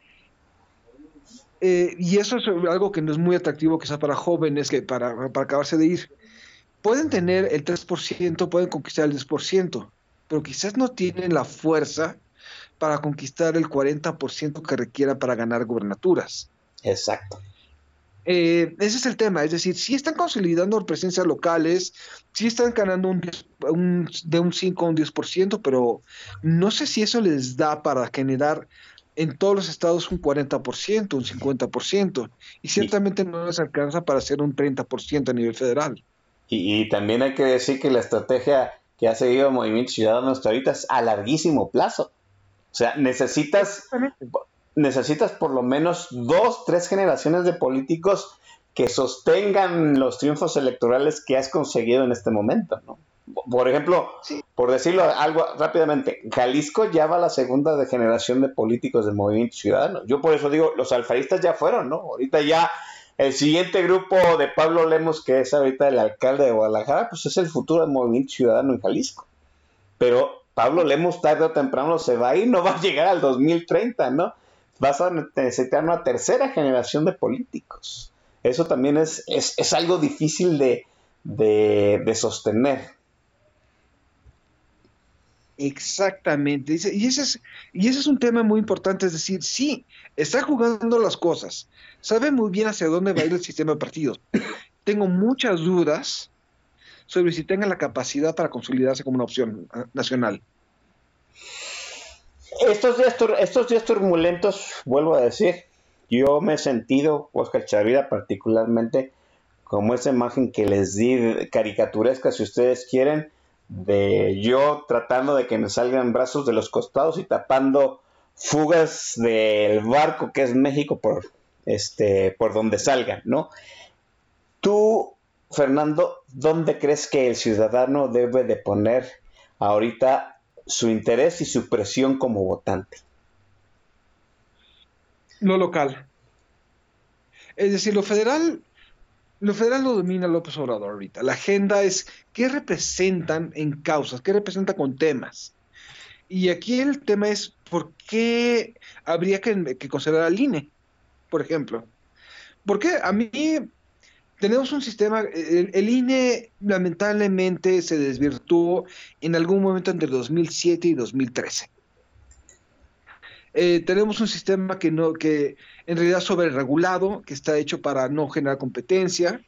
eh, y eso es algo que no es muy atractivo quizá para jóvenes, que para, para acabarse de ir, pueden tener el 3%, pueden conquistar el 10%, pero quizás no tienen la fuerza para conquistar el 40% que requiera para ganar gubernaturas. Exacto. Eh, ese es el tema, es decir, si están consolidando presencias locales, si están ganando un, 10 un- de un 5 a un 10%, pero no sé si eso les da para generar en todos los estados un 40%, un 50%, y ciertamente no les alcanza para hacer un 30% a nivel federal. Y, y también hay que decir que la estrategia que ha seguido Movimiento Ciudadano hasta ahorita es a larguísimo plazo. O sea, necesitas, necesitas por lo menos dos, tres generaciones de políticos que sostengan los triunfos electorales que has conseguido en este momento, ¿no? Por ejemplo, por decirlo algo rápidamente, Jalisco ya va a la segunda de generación de políticos del Movimiento Ciudadano. Yo por eso digo, los alfaristas ya fueron, ¿no? Ahorita ya el siguiente grupo de Pablo Lemos, que es ahorita el alcalde de Guadalajara, pues es el futuro del Movimiento Ciudadano en Jalisco. Pero Pablo Lemos tarde o temprano se va a ir, no va a llegar al 2030, ¿no? Vas a necesitar una tercera generación de políticos. Eso también es, es, es algo difícil de, de, de sostener. Exactamente. Y ese, es, y ese es un tema muy importante, es decir, sí, está jugando las cosas, sabe muy bien hacia dónde va a ir el sistema de partidos. Tengo muchas dudas sobre si tenga la capacidad para consolidarse como una opción ah, nacional. Estos días, estos días turbulentos, vuelvo a decir, yo me he sentido, Oscar Chavira particularmente, como esa imagen que les di, caricaturesca si ustedes quieren, de yo tratando de que me salgan brazos de los costados y tapando fugas del barco que es México por, este, por donde salgan, ¿no? Tú, Fernando, ¿dónde crees que el ciudadano debe de poner ahorita su interés y su presión como votante? Lo local. Es decir, lo federal, lo federal lo domina López Obrador ahorita. La agenda es qué representan en causas, qué representan con temas. Y aquí el tema es por qué habría que, que considerar al INE, por ejemplo. Porque a mí tenemos un sistema, el, el INE lamentablemente se desvirtuó en algún momento entre 2007 y 2013. Eh, tenemos un sistema que no, que en realidad sobre regulado, que está hecho para no generar competencia,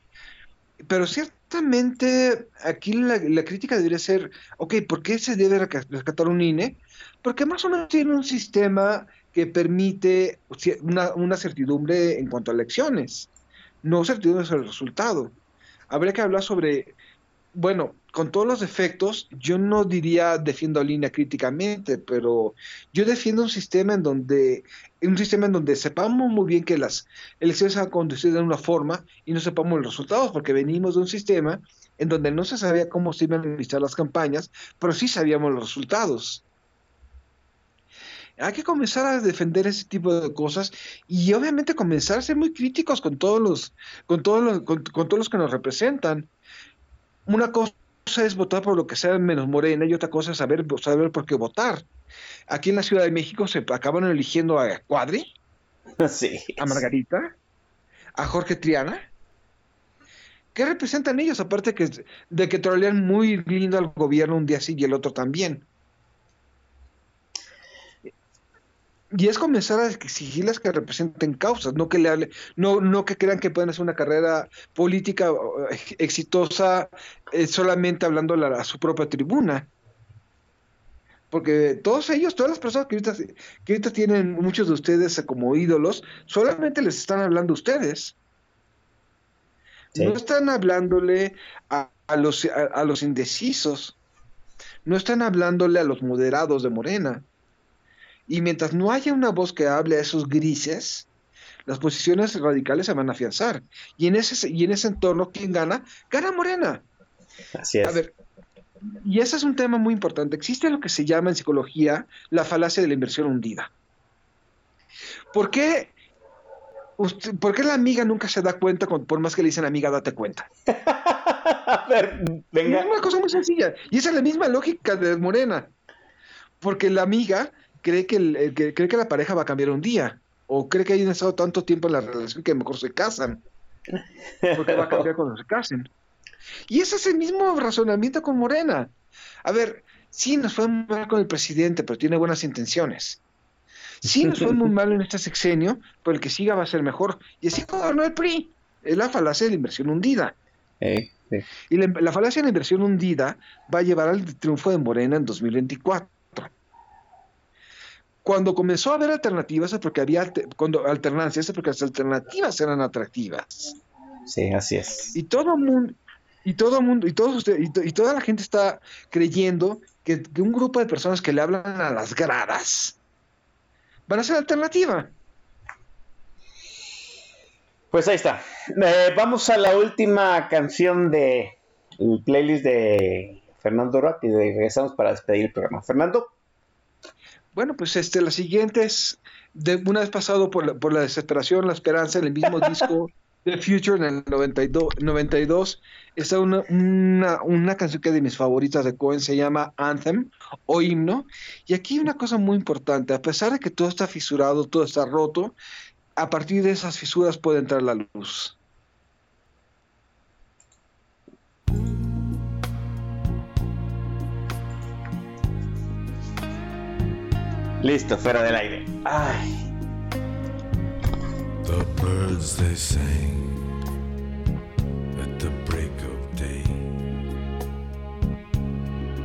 pero ciertamente aquí la, crítica debería ser, ok, ¿por qué se debe rescatar un INE? Porque más o menos tiene un sistema que permite una, una certidumbre en cuanto a elecciones, no certidumbre sobre el resultado. Habría que hablar sobre, bueno, con todos los defectos, yo no diría defiendo a línea críticamente, pero yo defiendo un sistema en donde, un sistema en donde sepamos muy bien que las elecciones se van a conducir de una forma y no sepamos los resultados, porque venimos de un sistema en donde no se sabía cómo se iban a realizar las campañas, pero sí sabíamos los resultados. Hay que comenzar a defender ese tipo de cosas y obviamente comenzar a ser muy críticos con todos los, con todos los, con, con todos los que nos representan. Una cosa es votar por lo que sea menos morena y otra cosa es saber, saber por qué votar. Aquí en la Ciudad de México se acaban eligiendo a Cuadri, <laughs> Sí. a Margarita, a Jorge Triana. ¿Qué representan ellos? Aparte que, de que trolean muy lindo al gobierno un día sí y el otro también. Y es comenzar a exigirles que representen causas, no que le hable, no, no que crean que pueden hacer una carrera política exitosa eh, solamente hablando a, a su propia tribuna. Porque todos ellos, todas las personas que ahorita, que ahorita tienen muchos de ustedes como ídolos, solamente les están hablando a ustedes. Sí. No están hablándole a, a los, a, a los indecisos. no están hablándole a los moderados de Morena. Y mientras no haya una voz que hable a esos grises, las posiciones radicales se van a afianzar. Y en ese, y en ese entorno, ¿quién gana? Gana Morena. Así es. A ver, y ese es un tema muy importante. Existe lo que se llama en psicología la falacia de la inversión hundida. ¿Por qué, usted- por qué la amiga nunca se da cuenta con- por más que le dicen amiga, date cuenta? <laughs> A ver, venga. Es una cosa muy sencilla. Y esa es la misma lógica de Morena. Porque la amiga cree que, el- que- cree que la pareja va a cambiar un día. O cree que hayan estado tanto tiempo en la relación que mejor se casan. Porque va a cambiar cuando se casen. Y ese es el mismo razonamiento con Morena. A ver, sí nos fue muy mal con el presidente, pero tiene buenas intenciones. Sí nos fue muy mal en este sexenio, pero el que siga va a ser mejor. Y así gobernó el PRI. Es la falacia de la inversión hundida. Eh, sí. Y la, la falacia de la inversión hundida va a llevar al triunfo de Morena en 2024. Cuando comenzó a haber alternativas es porque había cuando alternancias es porque las alternativas eran atractivas. Sí, así es. Y todo mundo y todo mundo y todos ustedes y, to- y toda la gente está creyendo que, que un grupo de personas que le hablan a las gradas van a ser alternativa. Pues ahí está. Eh, vamos a la última canción de el playlist de Fernando Roth y regresamos para despedir el programa. Fernando, Bueno, pues este, la siguiente es, de, una vez pasado por la, por la desesperación, la esperanza, en el mismo <laughs> disco The Future en el 92, 92 está una, una, una canción que es de mis favoritas de Cohen, se llama Anthem o Himno. Y aquí una cosa muy importante, a pesar de que todo está fisurado, todo está roto, a partir de esas fisuras puede entrar la luz. Listo, fuera del aire. Ay, The birds they sang at the break of day.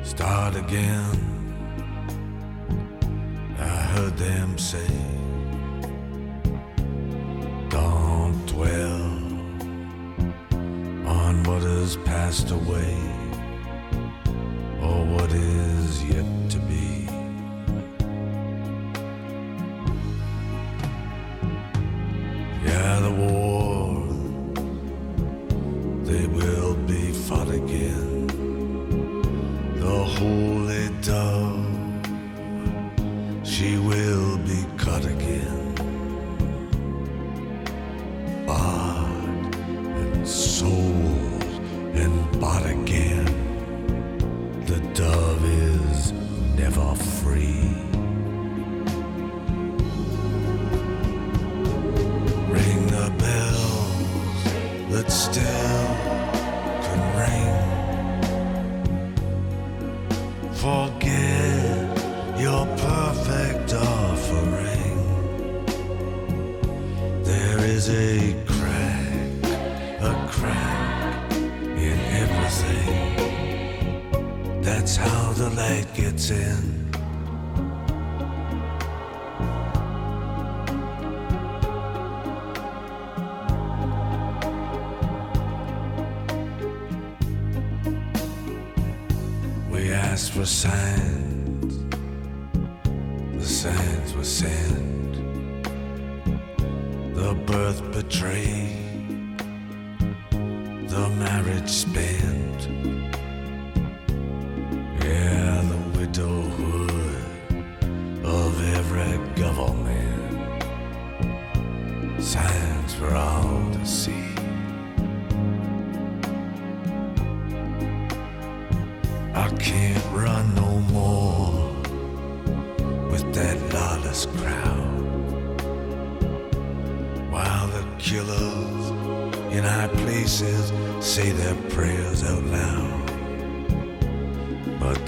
Start again. I heard them say, Don't dwell on what has passed away or what is yet to be. The war, they will be fought again. The holy dove, she will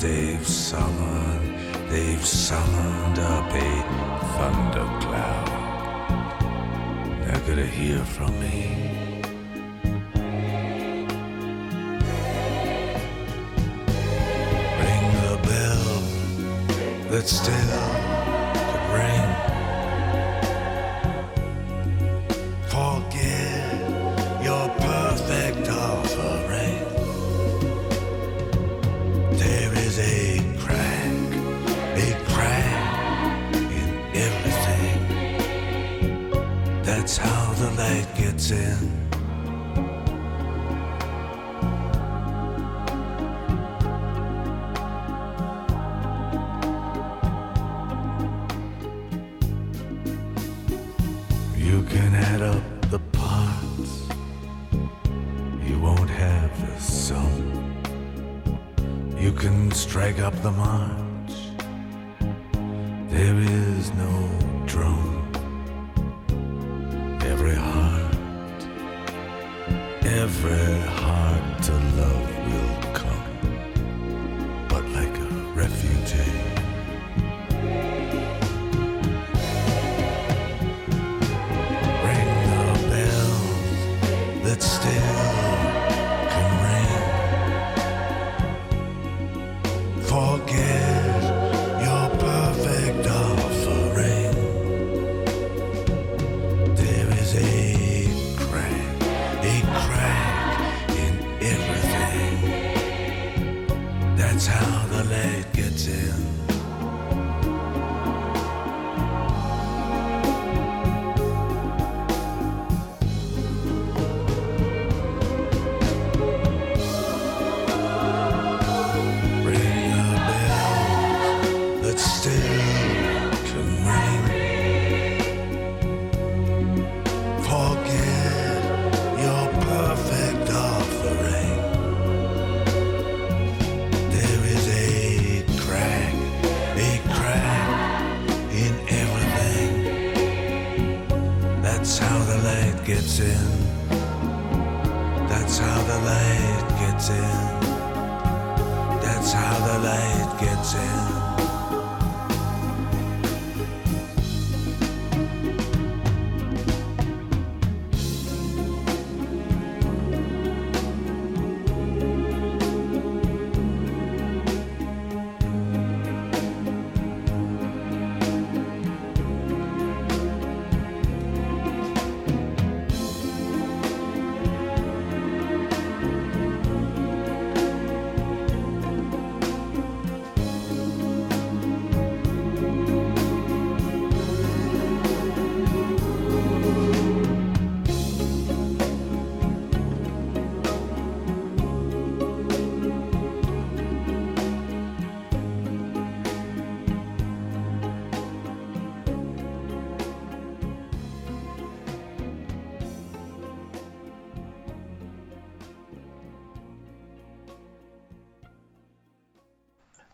they've summoned, they've summoned up a thundercloud. They're gonna hear from me. Ring the bell that still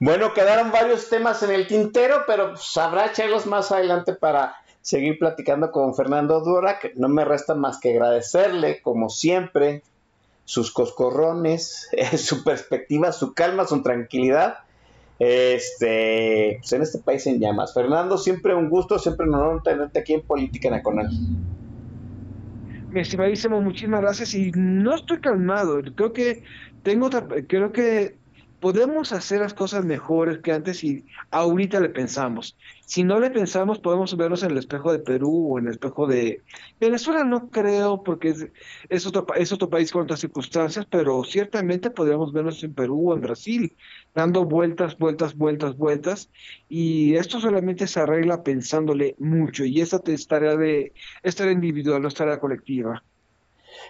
Bueno, quedaron varios temas en el tintero, pero pues, habrá echarlos más adelante para seguir platicando con Fernando Durac. No me resta más que agradecerle, como siempre, sus coscorrones, <laughs> su perspectiva, su calma, su tranquilidad. Este, pues en este país en llamas. Fernando, siempre un gusto, siempre un honor tenerte aquí en Política Nacional. Mi estimadísimo, muchísimas gracias. Y no estoy calmado. Creo que tengo creo que podemos hacer las cosas mejores que antes y ahorita le pensamos. Si no le pensamos, podemos vernos en el espejo de Perú o en el espejo de Venezuela. No creo, porque es, otro, es otro país con otras circunstancias, pero ciertamente podríamos vernos en Perú o en Brasil, dando vueltas, vueltas, vueltas, vueltas. Y esto solamente se arregla pensándole mucho. Y esa es tarea de, es tarea individual, no es tarea colectiva.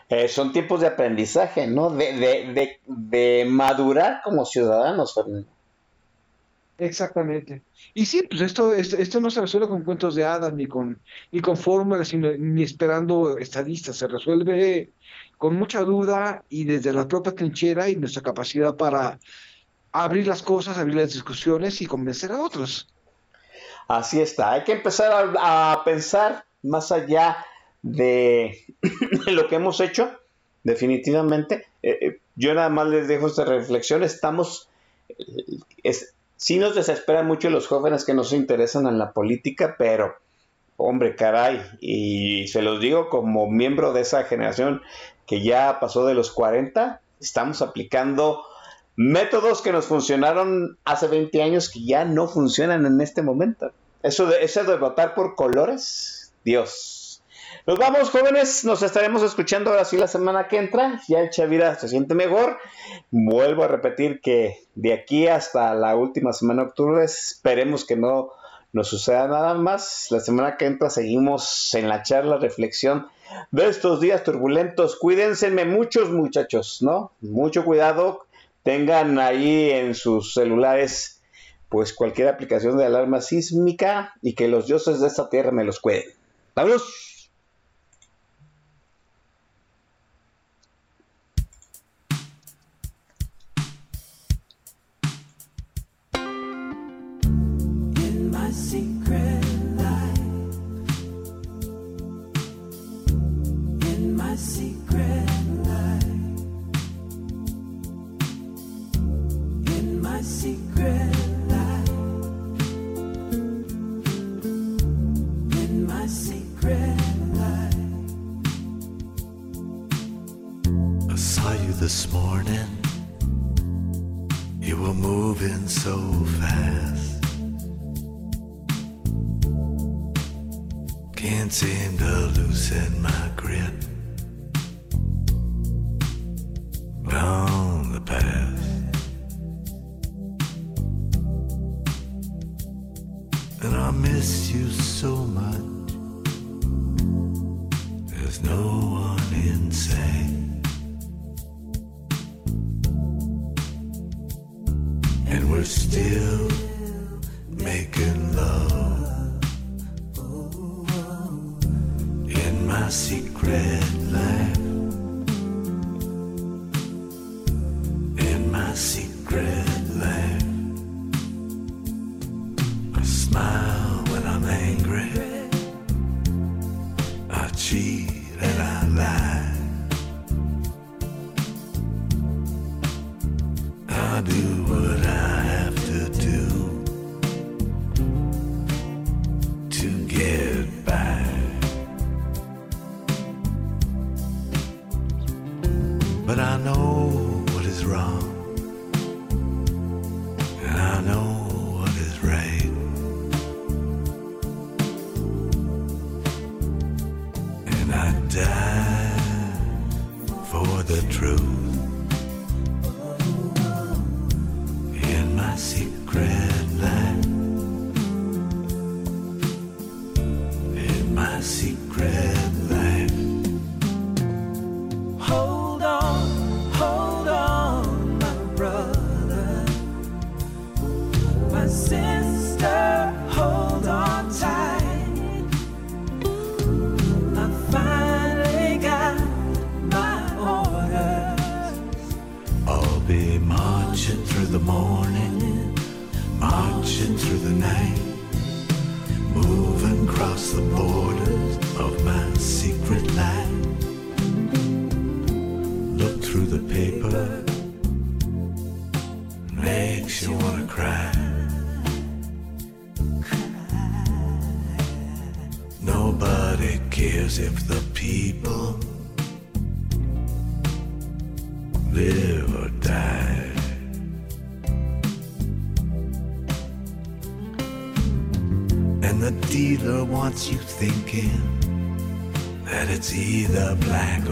Eh, son tiempos de aprendizaje, ¿no? De, de, de, de madurar como ciudadanos, Fernando. Exactamente. Y sí, pues esto, es- esto no se resuelve con cuentos de hadas ni con, ni con fórmulas, sino, ni esperando estadistas. Se resuelve con mucha duda y desde la propia trinchera y nuestra capacidad para abrir las cosas, abrir las discusiones y convencer a otros. Así está, hay que empezar a, a pensar más allá de, <clears throat> lo que hemos hecho, definitivamente. Eh, eh, yo nada más les dejo esta reflexión, estamos, eh, es, sí nos desesperan mucho los jóvenes que no se interesan en la política, pero, hombre, caray, y se los digo como miembro de esa generación que ya pasó de los 40, estamos aplicando métodos que nos funcionaron hace 20 años que ya no funcionan en este momento. Eso de, eso de votar por colores, Dios. Nos vamos, jóvenes. Nos estaremos escuchando ahora sí la semana que entra. Ya el Chavira se siente mejor. Vuelvo a repetir que de aquí hasta la última semana de octubre esperemos que no nos suceda nada más. La semana que entra seguimos en la charla, reflexión de estos días turbulentos. Cuídense muchos, muchachos, ¿no? Mucho cuidado. Tengan ahí en sus celulares pues cualquier aplicación de alarma sísmica y que los dioses de esta tierra me los cuiden. ¡Vámonos! this morning. You were moving so fast. Can't seem to loosen my grip on the past. And I miss you so much. There's no one insane. still wants you thinking that it's either black